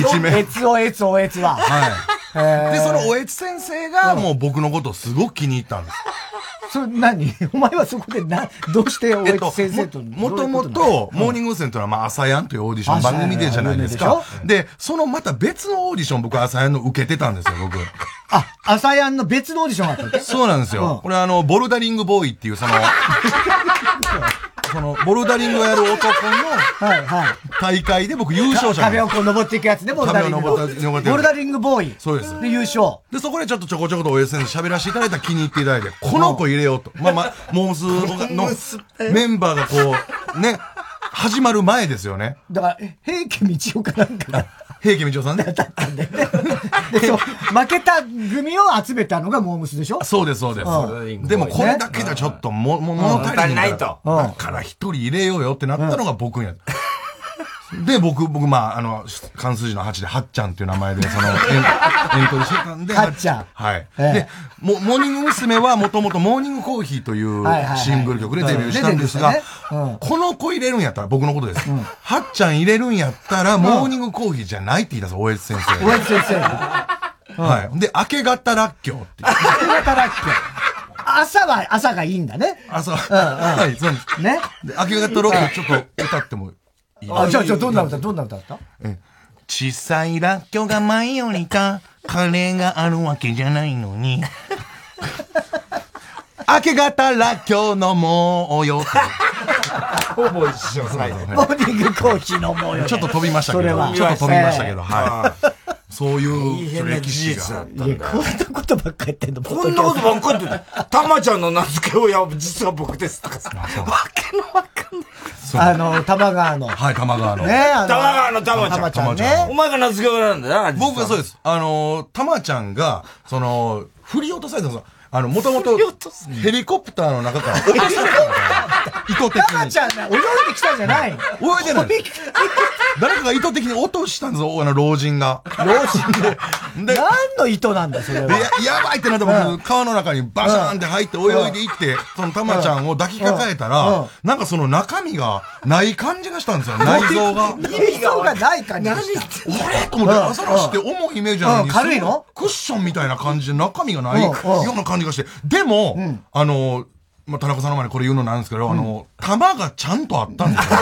一面。えつおえつおえつは。はい。で、そのおえつ先生がもう僕のことをすごく気に入ったんです。それ何？お前はそこでな、どうして大越先生と、もともと、モーニング娘。というのは、まあ、朝やんというオーディション番組でじゃないですか。で、そのまた別のオーディション僕朝やんの受けてたんですよ、僕。あ、朝やんの別のオーディションがあった そうなんですよ。これあの、ボルダリングボーイっていう、その、その、ボルダリングをやる男の、はいはい。大会で僕優勝者壁をこう登っていくやつね、ボルダリング。ボルダリングボーイ。そうです。で、優勝。で、そこでちょっとちょこちょこと OS 先生喋らせていただいたら気に入っていただいて、この子入れようと。まあまあ、モースのメンバーがこう、ね、始まる前ですよね。だから、え平家道夫かなんか。平家道夫さんね。で、そう、負けた組を集めたのがモームスでしょ？そうです、そうです。でもこれだけじゃちょっとも、も、物足りないと。だから一人入れようよってなったのが僕や。で、僕、僕、まあ、あの、関数字の8で、はっちゃんっていう名前で、その、エン エントリーしてたんで。はっちゃん。はい。で、モモーニング娘。はもともとモーニングコーヒーというシングル曲でデビューしたんですが、この子入れるんやったら、僕のことです。はっちゃん入れるんやったら、モーニングコーヒーじゃないって言い出す、大江先生。大江先生。はい。で、明け方らっきょうっていう。明け方らっきょう。朝は、朝がいいんだね。朝。はい、そうです。ね。明け方らっきょうちょっと歌ってもあ、じゃあ、じゃあ、どんな歌、どんな歌だった？小さいらっきょうが前よりか、カレーがあるわけじゃないのに。明け方らっきょう飲もうよ。ほぼ一緒。モーニングコーヒー飲もうよ。ちょっと飛びましたけど、ちょっと飛びましたけど、はい。そういう歴史が。いや、こんなことばっかり言ってんの、こんなことばっかり言ってたまちゃんの名付け親は実は僕ですとかさ。わけのわかんない。あの、玉川の。はい、玉川の。ね玉川の玉ちゃん。玉ちゃんね。お前が名付け親なんだよな、僕はそうです。あの、玉ちゃんが、その、振り落とされたんですよ。あの、もともと、ヘリコプターの中から意図的に。玉ちゃんね、泳いできたんじゃない。泳いでない。誰かが意図的に落としたんですよ、あの、老人が。老人で。何の意図なんだ、それは。で、ややばいってなって僕、川の中にバシャーンって入って泳いでいって、その玉ちゃんを抱きかかえたら、なんかその中身がない感じがしたんですよ、内臓が。内臓がない感じがした。あれと思って、朝らして重いイメージなのに、軽いの？クッションみたいな感じで中身がないような感じがして、でも、あの、まあ、田中さんの前にこれ言うのなんですけど、あの、玉がちゃんとあったんですよ。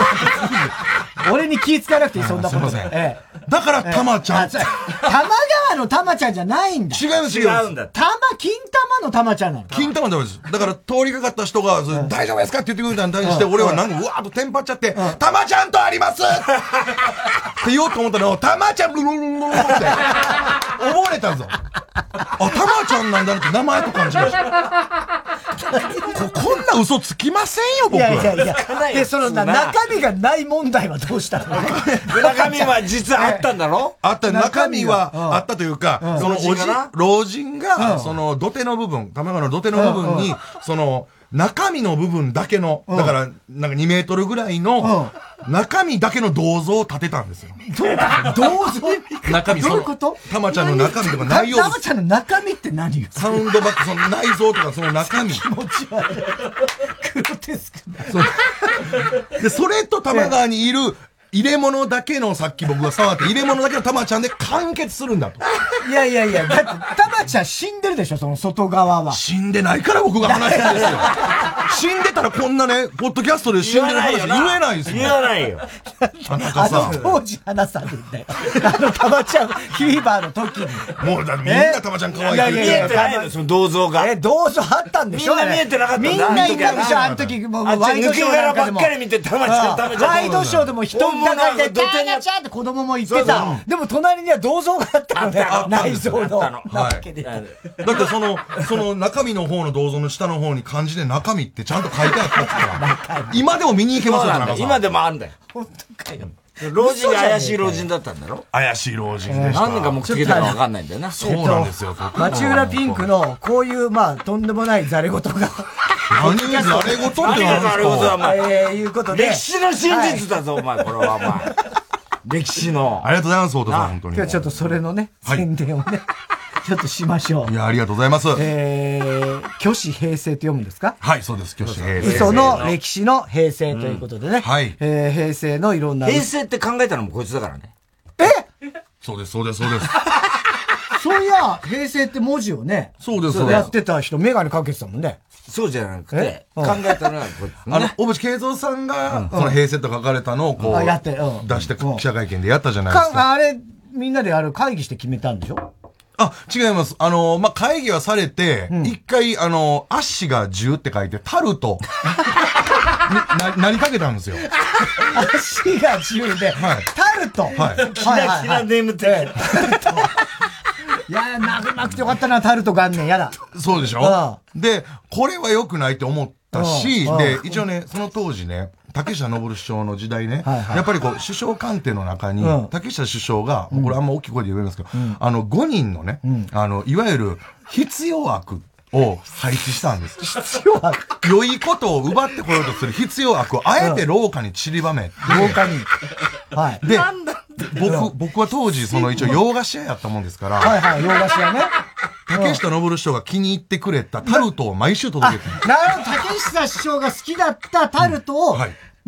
俺に気ぃ使わなくていい、そんなこと。すいません。だから、玉ちゃん。玉川の玉ちゃんじゃないんだ。違います、違います。玉、金玉の玉ちゃんなの金玉の玉です。だから、通りかかった人が、大丈夫ですかって言ってくれたのに対して、俺はなんか、うわーっとテンパっちゃって、玉ちゃんとありますって言おうと思ったら、玉ちゃん、ブルルルルルって、思われたんですよ。あ、玉ちゃんなんだって名前と感じました。こ こんな嘘つきませんよ、僕。いやいやいや。で、そのな、中身がない問題はどうしたの？中身は実はあったんだろ？あった、中身はあったというか、そのおじ、老人が、その土手の部分、玉川の土手の部分に、その、中身の部分だけの、だから、なんか2メートルぐらいの、中身だけの銅像を建てたんですよ。銅像？中身、どういうこと？玉ちゃんの中身とか内容物。玉ちゃんの中身って何よサウンドバック、その内臓とかその中身。気持ち悪い。クロテスクな。で、それと玉川にいる、入れ物だけのさっき僕が触って入れ物だけの玉ちゃんで完結するんだと。いやいやいや、だって玉ちゃん死んでるでしょ、その外側は。死んでないから僕が話してるんですよ。死んでたらこんなね、ポッドキャストで死んでる話言えないですよ。言わないよ。あなんかさあの当時話されるんだよ。あの玉ちゃんフィーバーの時に。もうだ、みんな玉ちゃん可愛いいやいやいや見えてないの、その銅像が。え、銅像あったんでしょ？みんな見えてなかったんだみんないたでしょ、あの時。もうあっちワイドショーなんかでも抜け殻ばっかり見て玉ちゃん玉ちゃんワイドショーでも人の中で、土手に玉ちゃんって子供も言ってた。でも隣には銅像があったのね。内臓の。なわけで。だってその、その中身の方の銅像の下の方に漢字で中身ってちゃんと書いてあったから、今でも見に行けますよ、田中さん。今でもあんだよ。本当かよ。老人が怪しい老人だったんだろ？怪しい老人でした。何年か目的だか分かんないんだよな。そうなんですよ。町浦ピンクの、こういう、まあ、とんでもないザレ言が。何ざれ言って何がざれ言だ、お前。えー、いうことで。歴史の真実だぞ、お前、これは、お前。歴史の。ありがとうございます、太田さん、本当に。今日はちょっとそれのね、宣伝をね、ちょっとしましょう。いや、ありがとうございます。えー、虚子平成と読むんですか？はい、そうです、虚子平成。嘘の歴史の平成ということでね。はい。えー、平成のいろんな。平成って考えたのもこいつだからね。そうです、そうです、そうです。そういや、平成って文字をね。そうですやってた人、メガネかけてたもんね。そうじゃなくてえ、考えたのはこう、あの、小渕恵三さんが、その平成と書かれたのをこあやってう、出して記者会見でやったじゃないですか。か、あれ、みんなである会議して決めたんでしょ？あ、違います。あの、まあ、会議はされて、一、回、あの、足が10って書いて、タルト。な、なりかけたんですよ。足が10で、タルト。はい。キラキラネームって。いや、なくなくてよかったな、タルト元年。やだ。そうでしょ？で、これは良くないと思ったしうん、でう、ん。一応ね、その当時ね、竹下登首相の時代ね、はいはい。やっぱりこう、首相官邸の中にうん、竹下首相が、これあんま大きい声で言えるんですけど、あの、5人のね、あの、いわゆる、必要悪を配置したんです。必要悪？良いことを奪ってこようとする必要悪を、あえて廊下に散りばめて、廊下に。はい。で、僕、僕は当時、その一応洋菓子屋やったもんですから、はいはい、洋菓子屋ね。竹下登首相が気に入ってくれたタルトを毎週届けて。るなるほど、竹下師匠が好きだったタルトを、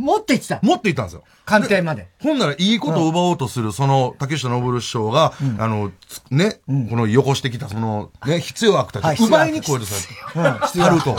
持って行ってた。持って行ったんですよ。官邸まで。ほんなら、いいことを奪おうとする、その、竹下登首相が、あの、つね、この、よこしてきた、その、ね、必要悪たち、はい。奪いに来ようとされて、タルトを。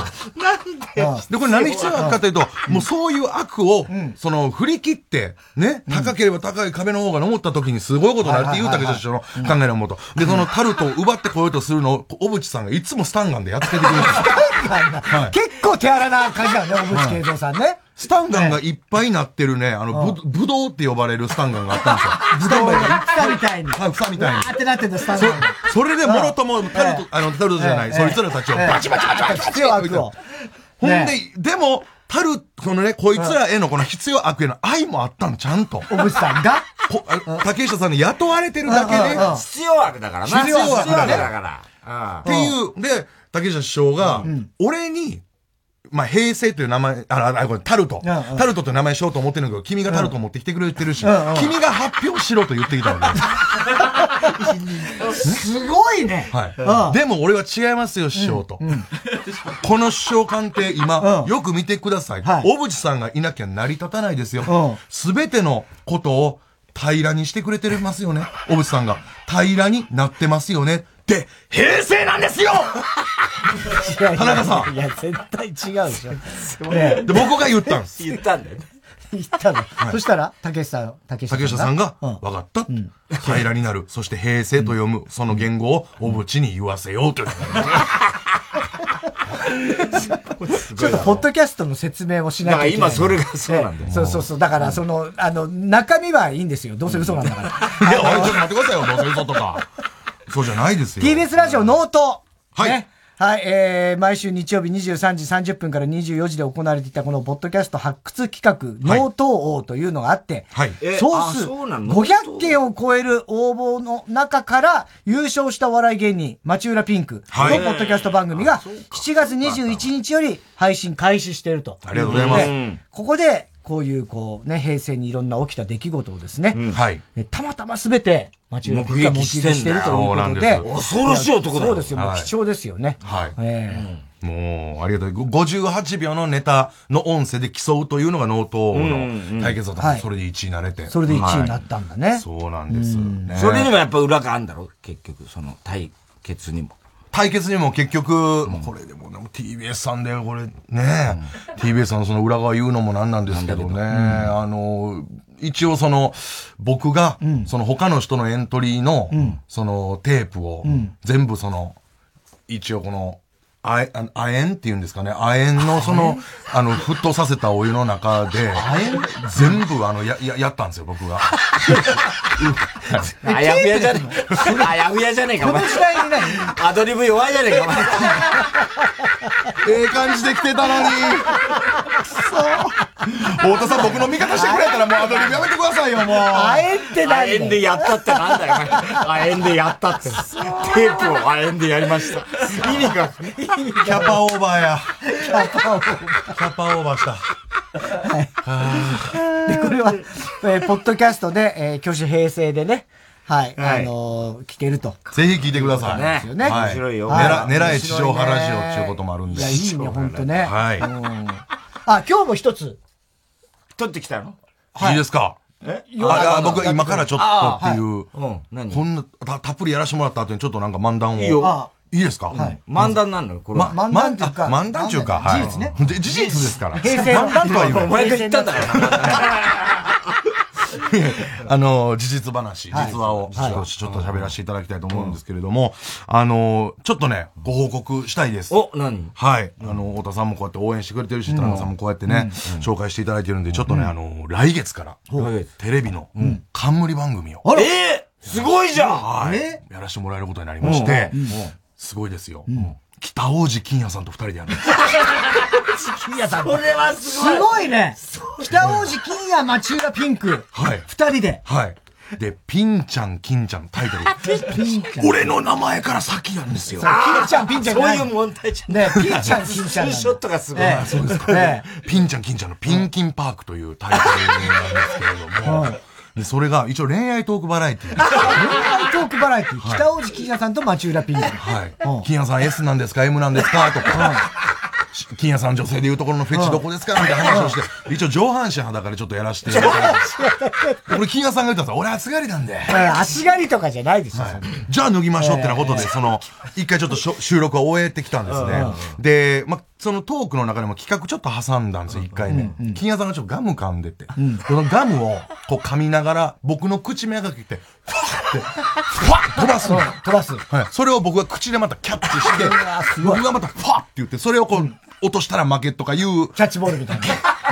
で、これ何必要悪かというと、もうそういう悪を、その、振り切って、ね、高ければ高い壁の方が登った時にすごいことになるっていう竹下首相の考えのもと。で、そのタルトを奪ってこようとするのを、小渕さんがいつもスタンガンでやっつけてくれるんですよ。はい。結構手荒な感じだね、小渕恵三さんね。スタンガンがいっぱいになってるね、あの、ぶ、ぶどうって呼ばれるスタンガンがあったんですよ。スタンガンが。草みたいに。はい、草みたいに。わーってなってんだ、スタンガン。が。それでもろとも、タルト、あの、タルトじゃない、ええ。そいつらたちをバチバチバチバチバチ必要悪を。ほんでね、でも、タル、そのね、こいつらへのこの必要悪への愛もあったの、ちゃんと。小渕さんが？竹下さんに雇われてるだけで、っ必要悪だからな。必要悪だから。必要だから。ていう、で、竹下首相が、俺に、まあ、平成という名前、あ、あ、これ、タルト。タルトという名前しようと思ってるんだけど、君がタルト持ってきてくれてるし、君が発表しろと言ってきたわけです。すごいね。はい。でも俺は違いますよ、師匠と。この首相官邸、今、よく見てください。小渕さんがいなきゃ成り立たないですよ。すべてのことを平らにしてくれてますよね。小渕さんが。平らになってますよね。で、平成なんですよ田中さんいや、絶対違うでしょ。で、僕が言ったんです。言ったんだよね。言ったの。はいそしたら、竹下、竹下竹下さんが、わかった。平らになる。そして平成と読む、その言語を小渕に言わせようという。ちょっと、ポッドキャストの説明をしなきゃいけない。だから今それがそうなんだそうそうそう。だから、その、あの、中身はいいんですよ。どうせ嘘なんだから。いや、おいちょっと待ってくださいよ、どうせ嘘とか。そうじゃないですよ。TBS ラジオノート。はいねはい、えー、毎週日曜日23時30分から24時で行われていたこのポッドキャスト発掘企画、はいノート王というのがあって、はい。総数あそうなの？500件を超える応募の中から優勝したお笑い芸人、街裏ぴんくのはいポッドキャスト番組が7月21日より配信開始していると。ありがとうございますでここで、こういう、こうね、平成にいろんな起きた出来事をですね、はい。えたまたますべて、街裏ぴんくが目撃しているということで、そうなんです恐ろしい男だよそうですよ、もうはい貴重ですよね。はい。えもう、ありがとう。58秒のネタの音声で競うというのがノートの対決だったんそれで1位になれて。えそれで1位になはったんだね。いそうなんです。ねそれにもやっぱ裏があるんだろ結局、その対決にも。対決にも結局、もうこれでもでも TBS さんでこれ。ね、TBS さんのその裏側言うのもなんなんですけどね、あの、一応その、僕が、その他の人のエントリーの、そのテープを、全部その、一応この、あえ、あ亜鉛って言うんですかね。亜鉛のその、あの、沸騰させたお湯の中で、全部あの、や、や、やったんですよ、僕が。あやふやじゃねえ。あやふやじゃねえか、お前。アドリブ弱いじゃねえか、お前。ええ感じで来てたのに。くそ。太田さん僕の味方してくれたらもうアドリブやめてくださいよ、もう。あえってあえんでやったってなんだよ、お前。あえんでやったって。テープをあえんでやりました。意味が、キャパオーバーや。キャパオーバー。キャパオーバーした。で、これは、えーポッドキャストで、えー、挙手平成でね、はい、はいあのー聞けると。ぜひ聞いてください。ですよねは面白いよ狙狙え地上波ラジオっていうこともあるんで。いや、いいね、ほんとね。はい。うんあ、今日も一つ。取ってきたの？いいですか？ああ僕今からちょっとっていう、うん、何？こんなたたっぷりやらせてもらった後にちょっとなんか漫談を。いいよいいですか？はい漫談なのよ、これは。ま、漫談っていうか。漫談っていうか、はい。事実ねで事実ですから。平成の漫談とは言わない。お前が言ったんだから。あの、事実話、実はい話をちょっと喋らせていただきたいと思うんですけれども、あの、ちょっとね、ご報告したいです。お、何？はい。あの、太田さんもこうやって応援してくれてるし、田中さんもこうやってね、紹介していただいてるんで、ちょっとね、あの、来月から、テレビの冠番組を。ええすごいじゃんはい。やらせてもらえることになりましてすごいですよ。北王子金也さんと二人でやるんです。金也さん。それはすごいすごいね。北王子金也町浦ピンク。はい。二人で。はい。で、ピンちゃん、金ちゃん、タイトル。ピンちゃん。俺の名前から先なんですよ。そうピンちゃん、ピンちゃん。そういう問題じゃないねピンちゃん、金ちゃん。ツーショットがすごいええそうですか。えピンちゃん、金ちゃんのピンキンパークというタイトルなんですけれども、で、それが一応恋愛トークバラエティー。恋愛トークバラエティ、北王子金也さんと町浦ピンク。はい。金谷さん S なんですか ?M なんですか？とか。金谷さん女性でいうところのフェチどこですか？みたいな話をして、一応上半身裸でちょっとやらせていただいて。俺金谷さんが言ったんですよ。俺暑がりなんで。足狩りとかじゃないでしょ。じゃあ脱ぎましょうってなことで、その、一回ちょっとしょ収録を終えてきたんですね。で、ま、そのトークの中でも企画ちょっと挟んだんですよ、一回目。金谷さんがちょっとガム噛んでて、このガムをこう噛みながら、僕の口目がけて、ファッて、ファッ飛ばすの。飛ばす。はい。それを僕が口でまたキャッチして、僕がまたファッって言って、それをこう、落としたら負けとかいう、キャッチボールみたいな。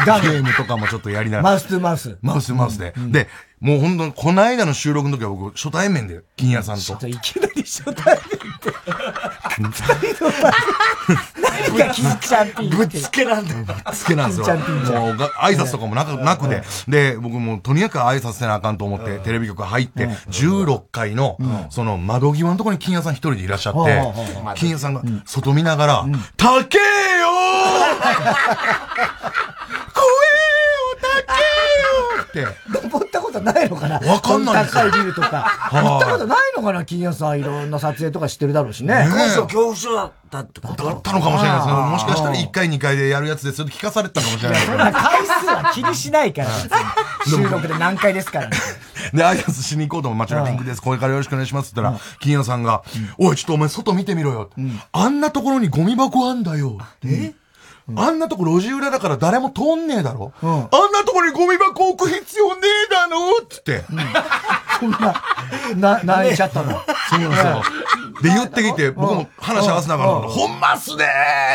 ゲームとかもちょっとやりながら。マウストゥマウス。マウスマウスで。で、もう本当に、この間の収録の時は僕、初対面で、金谷さんと。いきなり初対面って。何が金ちゃんピンぶつけなんだよ。ぶつけなんですよ。もうが挨拶とかもなくなくで。で、僕もうとにかく挨拶せなあかんと思って、テレビ局入って、16階の、その窓際のところに金谷さん一人でいらっしゃって、金谷さんが外見ながら、高えよー って。登ったことないのかな？わかんないですよ高いビルとか。い行ったことないのかな？金谷さん。いろんな撮影とか知ってるだろうしね。高所恐怖症だったってこと？だったのかもしれないですね。もしかしたら1回2回でやるやつですよって聞かされてたかもしれないそんな回数は気にしないから。収録で何回ですからね。で、挨拶しに行こうとも、町田ピンクです。これからよろしくお願いしますって言ったら、金谷さんが、おい、ちょっとお前外見てみろよ。あんなところにゴミ箱あんだよ。え？あんなとこ路地裏だから誰も通んねえだろ、あんなところにゴミ箱置く必要ねえだろ。つって。そんな、な、泣いちゃったの。そうなん。ですよ。で、言ってきて、僕も話合わせながら、ほんまっすね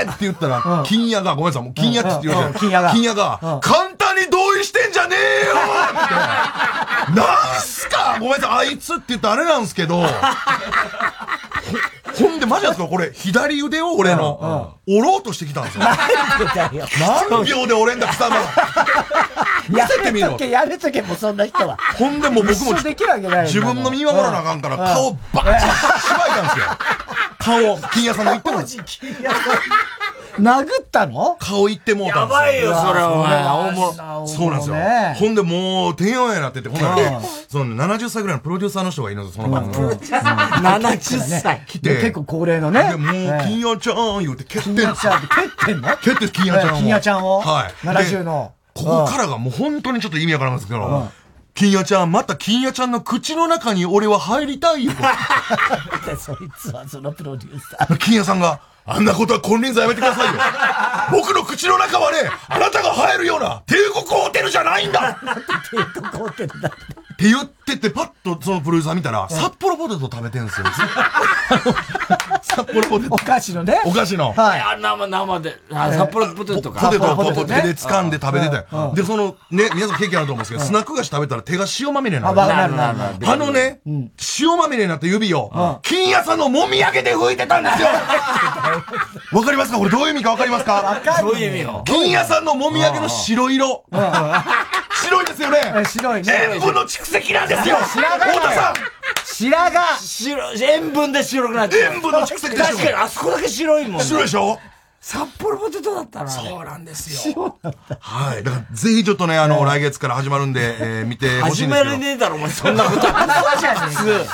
ーって言ったら、金谷が、ごめんなさい、もう金谷って言って金谷が。金谷が、簡単に同意してんじゃねえよって。なんすか？ごめんなさい、あいつって言ったらあれなんですけど、ほほんで、マジですかこれ、左腕を俺の、折ろうとしてきたんですよ。何秒で折れんだ、貴様。見やせてみろやめとけ、もうそんな人は。ほんでもう僕も自分の見守らなあかんから顔バチッしばいたんですよ。顔、金谷さんの言っても。殴ったの？顔言ってもうたんですよ。やばいよそれはお前そうなんですよ。ほんでもう、てんやわんやなってて、ほんならね、その70歳ぐらいのプロデューサーの人がいるんですよ、その番組。70歳。来て。結構高齢のね。で、もう、金谷ちゃん言うて蹴ってん金谷ちゃんって蹴ってんの？蹴って金谷ちゃんを。金谷ちゃんを？はい。70の。ここからがもう本当にちょっと意味わからんですけど、金谷ちゃん、また金谷ちゃんの口の中に俺は入りたいよ。そいつはそのプロデューサー。金谷さんが、あんなことは金輪際やめてくださいよ。僕の口の中はね、あなたが入るような帝国ホテルじゃないんだ 帝国ホテルだ。って言ってて、パッとそのプロデューサー見たら、札幌ポテト食べてんすよ。札幌ポテト。お菓子のね。お菓子の。はい。あ、生、生で。あ、札幌ポテトか。ポテトをポテトポテトね手で掴んで食べててうん。で、その、ね、皆さん経験あると思うんですけど、スナック菓子食べたら手が塩まみれになあ、る。わかるなるなる。あのね、塩まみれになった指を、金屋さんのもみあげで拭いてたんですよ わかりますか？これどういう意味かわかりますか？どういう意味よ？金屋さんのもみあげの白色。白いですよね白いね。塩分の蓄積なんですよ白髪太田さん白髪白、塩分で白くなっちゃう。塩分の蓄積でしょ確かに、あそこだけ白いもん。白いでしょ札幌ポテトだったな。そうなんですよ。はい。だから、ぜひちょっとね、あの、来月から始まるんで、えー見てほしい始んですけど。めるねえだろ、お前、そんなこと。普通。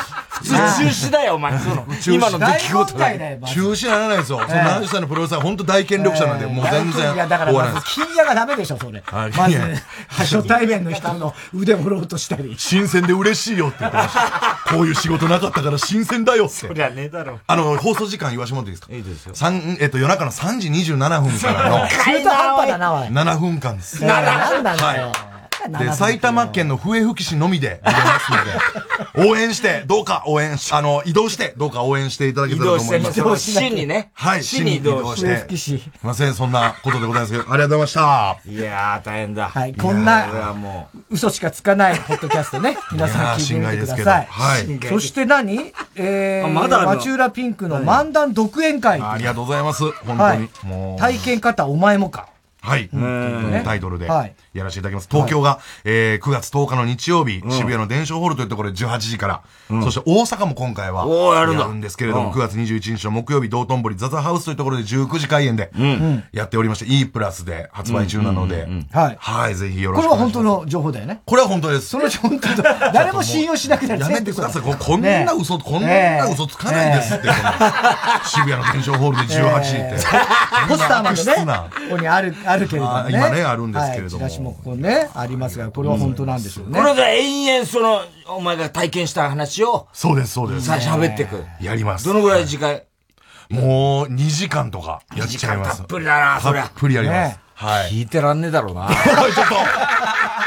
普通中止だよ、お前。その、今の出来事だよ。中止ならないですよ。その何歳のプロレスラー、本当大権力者なんで、もう全然。いや、だから、金屋がダメでしょ、それ。まず、初対面の人の腕を振ろうとしたり。新鮮で嬉しいよって言ってました。こういう仕事なかったから新鮮だよって。そりゃねえだろ。あの、放送時間言わしてもらっていいですかいいですよ。三、えっと、夜中の3時27分からの。中途半端だな、おい。7分間です。なんなんだよ。で、埼玉県の笛吹市のみで見れますので、応援して、どうか応援し、あの、移動して、どうか応援していただけたらと思います。移動して、市にね。はい、市に移動して。笛吹市。すいません、そんなことでございますけど、ありがとうございました。いやー、大変だ。はい、こんな、嘘しかつかないポッドキャストね、皆さん聞いてみてください。はい。そして何？えー、まだ町浦ピンクの漫談独演会。ありがとうございます。本当に。もう。体験方お前もか。はい。タイトルでやらせていただきます。東京が、えー、9月10日の日曜日、渋谷の伝承ホールというところで18時から、そして大阪も今回はやるんですけれども、9月21日の木曜日、道頓堀ザザハウスというところで19時開演でやっておりまして、E プラスで発売中なので、はい。はい、ぜひよろこれしくお願いします。は本当の情報だよね。これは本当です。その本当だ。誰も信用しなくなるやめてください。ここんな嘘、こんな嘘つかないですって。渋谷の伝承ホールで18時って。ポスターまでねここにある、あるけれどもね。今ねあるんですけれどももここね、ありますが、これは本当なんでしょうね。これで延々その、お前が体験した話を、そうです、そうです。さ喋ってく。やります。どのぐらい時間？もう2時間とかやっちゃいます。たっぷりだな、そりゃ。たっぷりやりますね。はい。聞いてらんねえだろうな。ちょっと、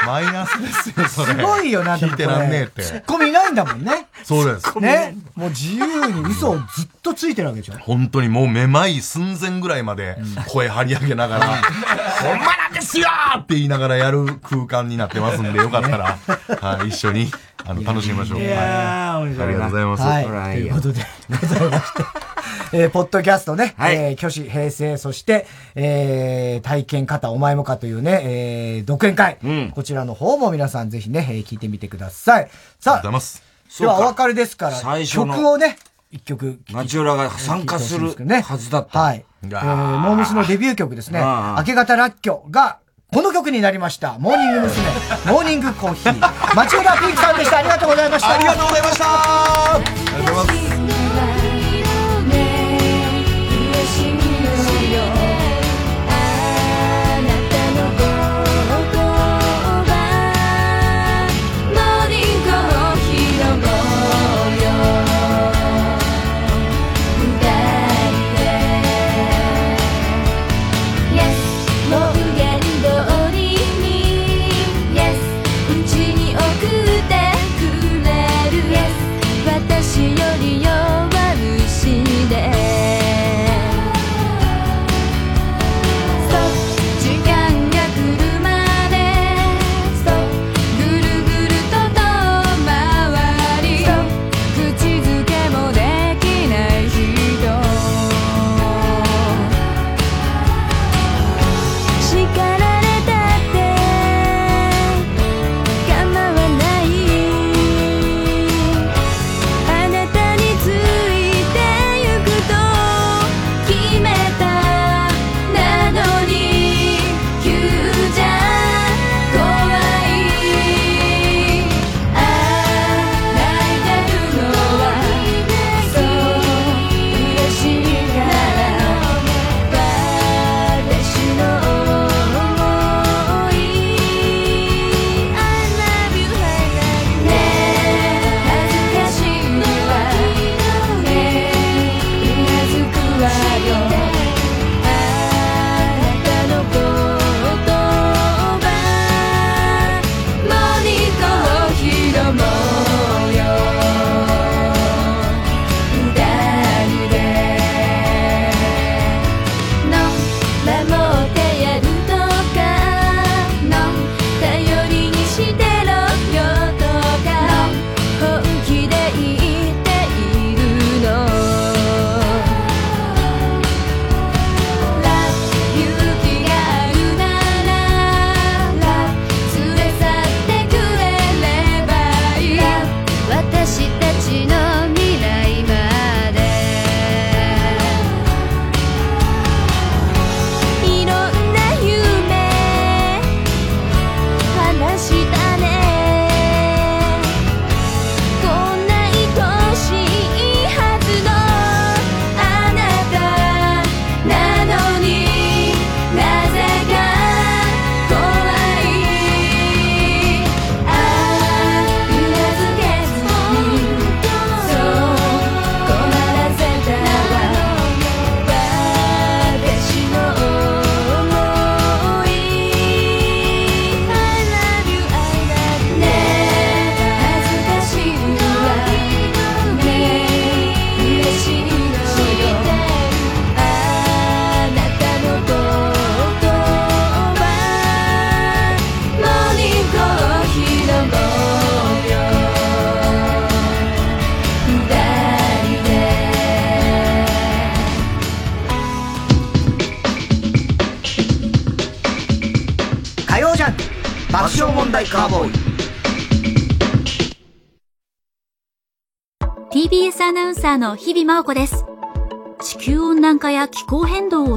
マイナスですよ、それ。すごいよな、聞いてらんねえって。ツッコミいないんだもんね。そうです。ね。もう自由に嘘をずっとついてるわけでしょ。本当にもうめまい寸前ぐらいまで声張り上げながら、ほんまなんですよって言いながらやる空間になってますんで、よかったら、はい、一緒に、あの、楽しみましょう。いやー、面白いありがとうございます。はい。ということで、ございまして。えー、ポッドキャストね、えー、挙手平成、そして、えー、体験方お前もかというね、えー、独演会。こちらの方も皆さんぜひね、えー聞いてみてください。さあ、ではお別れですから、最初の曲をね、一曲。町浦が参加するはずだった。はい。えー、モームスのデビュー曲ですね。ああ明け方ラッキョが、この曲になりました。モーニング娘。モーニングコーヒー。町浦ピンクさんでした。ありがとうございました。ありがとうございましたありがとうございます。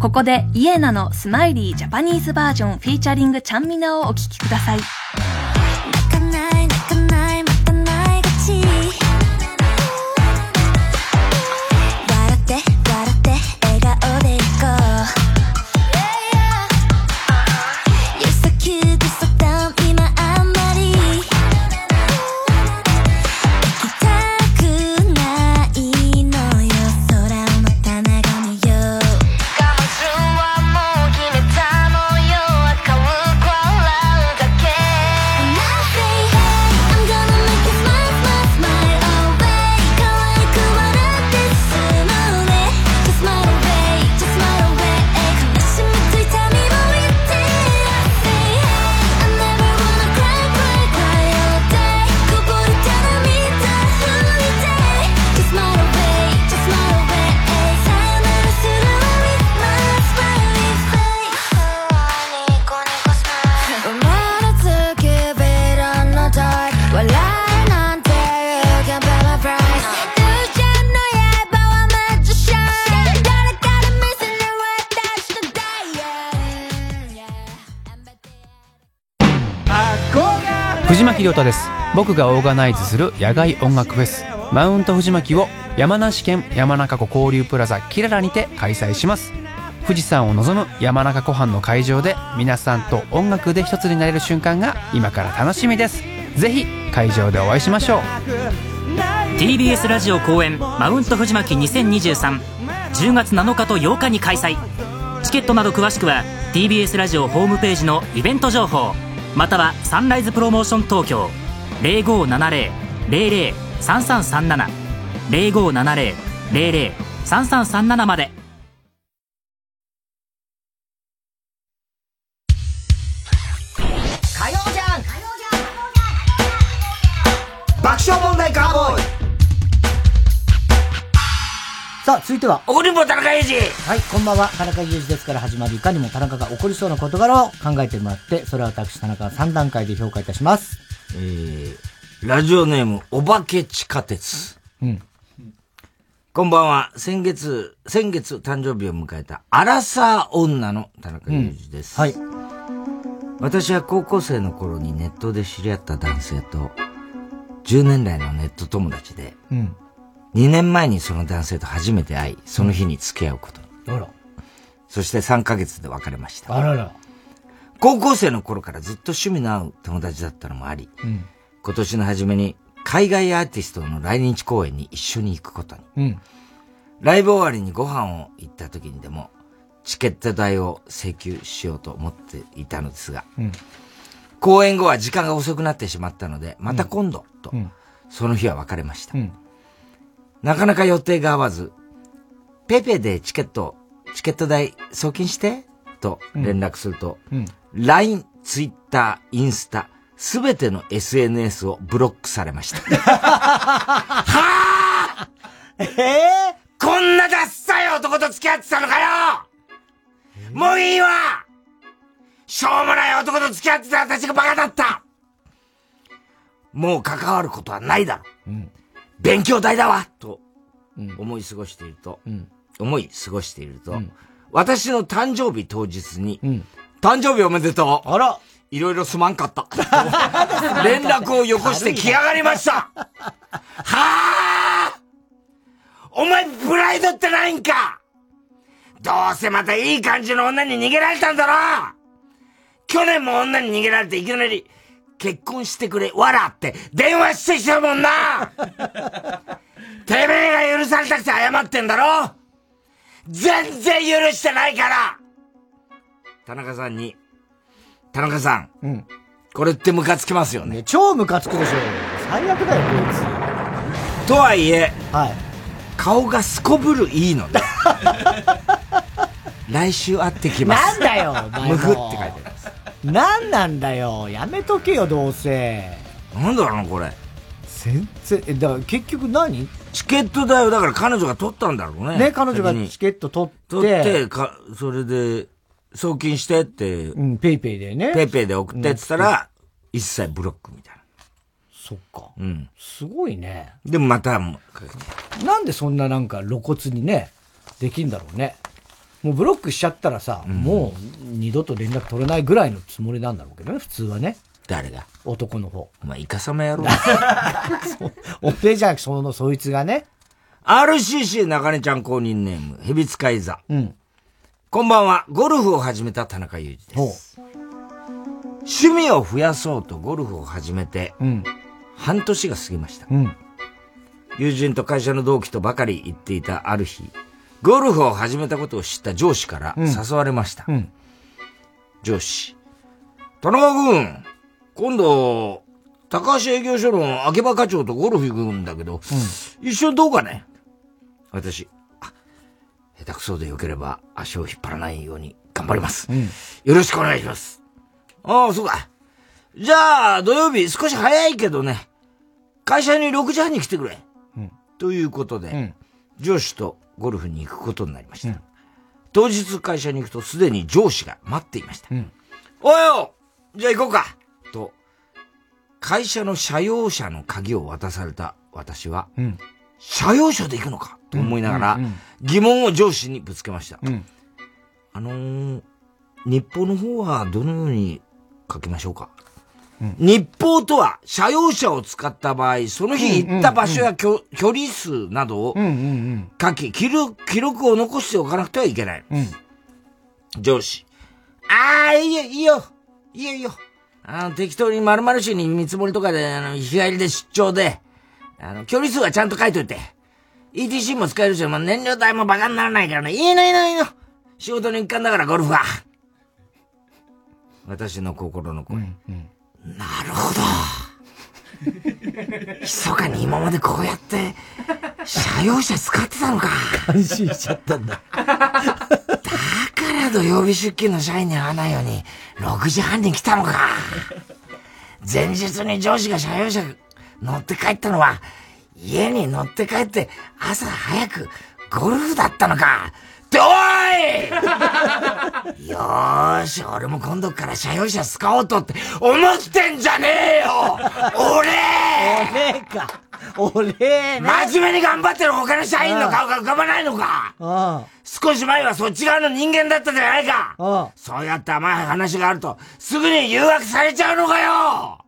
ここで YENA の SMILEY Japanese Version featuring ちゃんみなをお聴きください。藤巻亮太です。僕がオーガナイズする野外音楽フェス。マウント藤巻を山梨県山中湖交流プラザキララにて開催します。富士山を望む山中湖畔の会場で皆さんと音楽で一つになれる瞬間が今から楽しみです。ぜひ会場でお会いしましょう。TBS ラジオ公演マウント藤巻20230月7日と8日に開催。チケットなど詳しくは TBS ラジオホームページのイベント情報。またはサンライズプロモーション東京。0570-003337 0570-003337まで。続いては。怒りんぼ田中裕二はい、こんばんは。田中裕二ですから始まるいかにも田中が起こりそうな事柄を考えてもらって、それは私田中が3段階で評価いたします。えー、ラジオネーム、お化け地下鉄。うん。こんばんは。先月、先月誕生日を迎えた、アラサー女の田中裕二です。はい。私は高校生の頃にネットで知り合った男性と、10年来のネット友達で、うん。2年前にその男性と初めて会い、その日に付き合うことに。あら。そして3ヶ月で別れました。あらら。高校生の頃からずっと趣味の合う友達だったのもあり、うん。今年の初めに海外アーティストの来日公演に一緒に行くことに。うん。ライブ終わりにご飯を行った時にでも、チケット代を請求しようと思っていたのですが、うん。公演後は時間が遅くなってしまったので、また今度、と、うん。その日は別れました。うん。なかなか予定が合わず、ペペでチケット、チケット代送金して、と連絡すると、うん。LINE、Twitter、インスタ、すべての SNS をブロックされました。はぁええこんなダッサい男と付き合ってたのかよもういいわしょうもない男と付き合ってた私がバカだったもう関わることはないだろう。うん。勉強代だわとうん。思い過ごしていると、うん。思い過ごしていると、うん私の誕生日当日に、うん。誕生日おめでとう。あら。いろいろすまんかった。連絡をよこして来やがりました。はお前プライドってないんかどうせまたいい感じの女に逃げられたんだろ去年も女に逃げられていきなり、結婚してくれ、わらって電話してきたもんな てめえが許されたくて謝ってんだろ全然許してないから田中さんに、田中さん。うん。これってムカつきますよね。超ムカつくでしょ。最悪だよ、こいつ。とはいえ、はい。顔がすこぶるいいので。来週会ってきます。なんだよ、むふって書いてあります。なんなんだよ。やめとけよ、どうせ。なんだろうな、これ。全然、え、だから結局何？チケットだよ。だから彼女が取ったんだろうね。ね、彼女がチケット取って。取って、か、それで、送金してって、うん、 PayPay でね。 PayPay で送ってって言ったら、一切ブロックみたいな。そっか。うん。すごいね。でもまた、なんでそんななんか露骨にね、できんだろうね。もうブロックしちゃったらさ、もう二度と連絡取れないぐらいのつもりなんだろうけどね、普通はね。誰が？男の方。お前、イカサマ野郎。おめえじゃなくその、そいつがね。RCC 中根ちゃん公認ネーム、ヘビ使い座。うん。こんばんは、ゴルフを始めた田中裕二です。趣味を増やそうとゴルフを始めて、うん。半年が過ぎました。うん。友人と会社の同期とばかり行っていたある日、ゴルフを始めたことを知った上司からうん誘われました。うん。上司。田中君、今度、高橋営業所の秋葉課長とゴルフ行くんだけど、一緒にどうかね?私、あ、下手くそでよければ足を引っ張らないように頑張ります。うん。よろしくお願いします。ああ、そうか。じゃあ、土曜日少し早いけどね、会社に6時半に来てくれ。うんということで、上司とゴルフに行くことになりました。当日会社に行くとすでに上司が待っていました。おはようじゃあ行こうかと、会社の社用車の鍵を渡された私は、うん。社用車で行くのか？と思いながらうんうんうん、疑問を上司にぶつけました。うん。あのー、日報の方はどのように書きましょうか、日報とは、社用車を使った場合、その日行った場所や距距離数などをうんうん書き、記録を残しておかなくてはいけない。うん。上司。ああ、いいよ、いいよ。いいよ、いいよ。あの、適当に〇〇市に見積もりとかで、あの、日帰りで出張で、あの、距離数はちゃんと書いといて。ETC も使えるし、まあ、燃料代もバカにならないからね。いいの、いいの、いいの。仕事の一環だから、ゴルフは。私の心の声。なるほど。密かに今までこうやって、車用車使ってたのか。安心しちゃったんだ。だから土曜日出勤の社員に会わないように、6時半に来たのか。前日に上司が車用車乗って帰ったのは、家に乗って帰って朝早くゴルフだったのか。っておい! よーし、俺も今度から車用車使おうとって思ってんじゃねえよ! 俺俺か。俺ね。真面目に頑張ってる他の社員の顔が浮かばないのか?あ少し前はそっち側の人間だったじゃないか?あ。そうやって甘い話があると、すぐに誘惑されちゃうのかよ!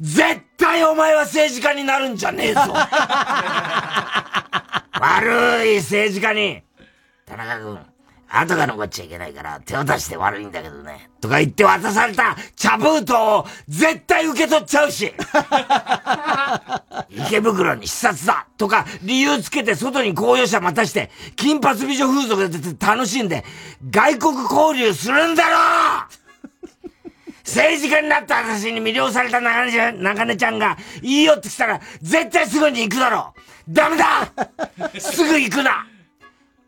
絶対お前は政治家になるんじゃねえぞ! 悪い政治家に、田中君、後が残っちゃいけないから手を出して悪いんだけどね。とか言って渡された茶封筒を絶対受け取っちゃうし。池袋に視察だ。とか理由つけて外に公用車待たして金髪美女風俗で楽しんで外国交流するんだろ政治家になった私に魅了された中根ちゃん中根ちゃんがいいよって来たら絶対すぐに行くだろう。ダメだ。すぐ行くな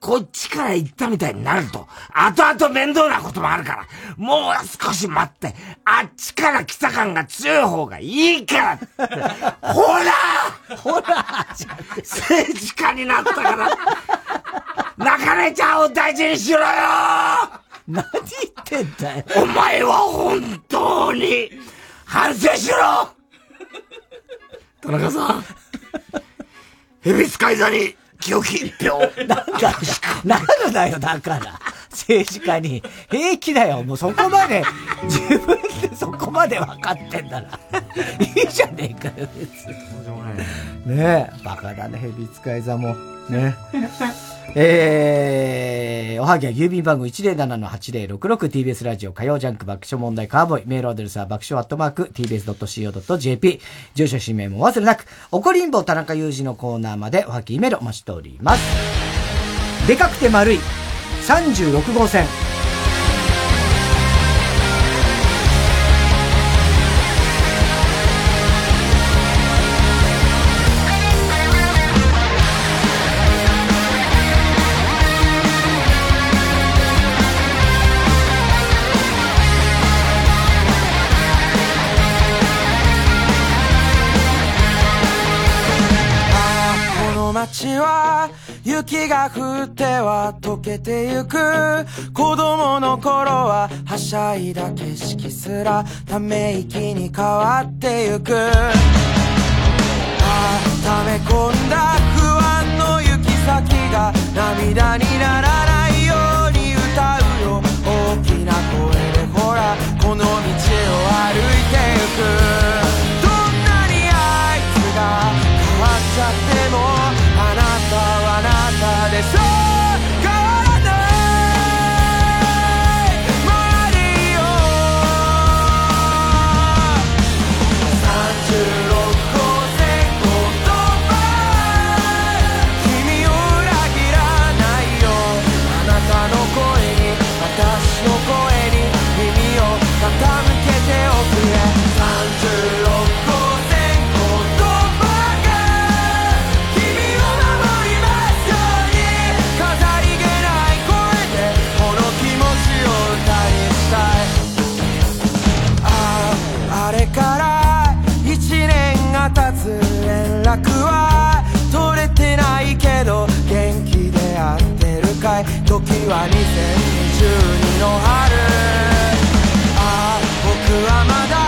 こっちから行ったみたいになると、後々面倒なこともあるから、もう少し待って、あっちから来た感が強い方がいいから。って。ほら！ほら！政治家になったから、中根ちゃんを大事にしろよ！何言ってんだよ。お前は本当に反省しろ！田中さん、ヘビ使い座に清き一票。なんか、なるなよ、だから。政治家に。平気だよ。もうそこまで、自分でそこまで分かってんだら。いいじゃねえかよ、別に。ねえ、バカだね、ヘビ使い座も。ね。えー、おはぎは郵便番号 107-8066TBS ラジオ火曜ジャンク爆笑問題カーボーイメールアドレスは爆笑アットマーク TBS.CO.JP 住所氏名も忘れなく怒りんぼ田中裕二のコーナーまでおはぎメールお待ちしております。でかくて丸い36号線。街は雪が降っては溶けてゆく。子供の頃ははしゃいだ景色すらため息に変わってゆく。ああ溜め込んだ不安の行き先が涙にならないように歌うよ。大きな声でほらこの道を歩いてゆく。どんなにあいつが変わっちゃってもでしょは2022の春。ああ僕はまだ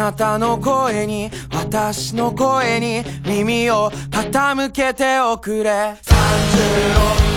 なたの声に私の声に耳を傾けておくれ。36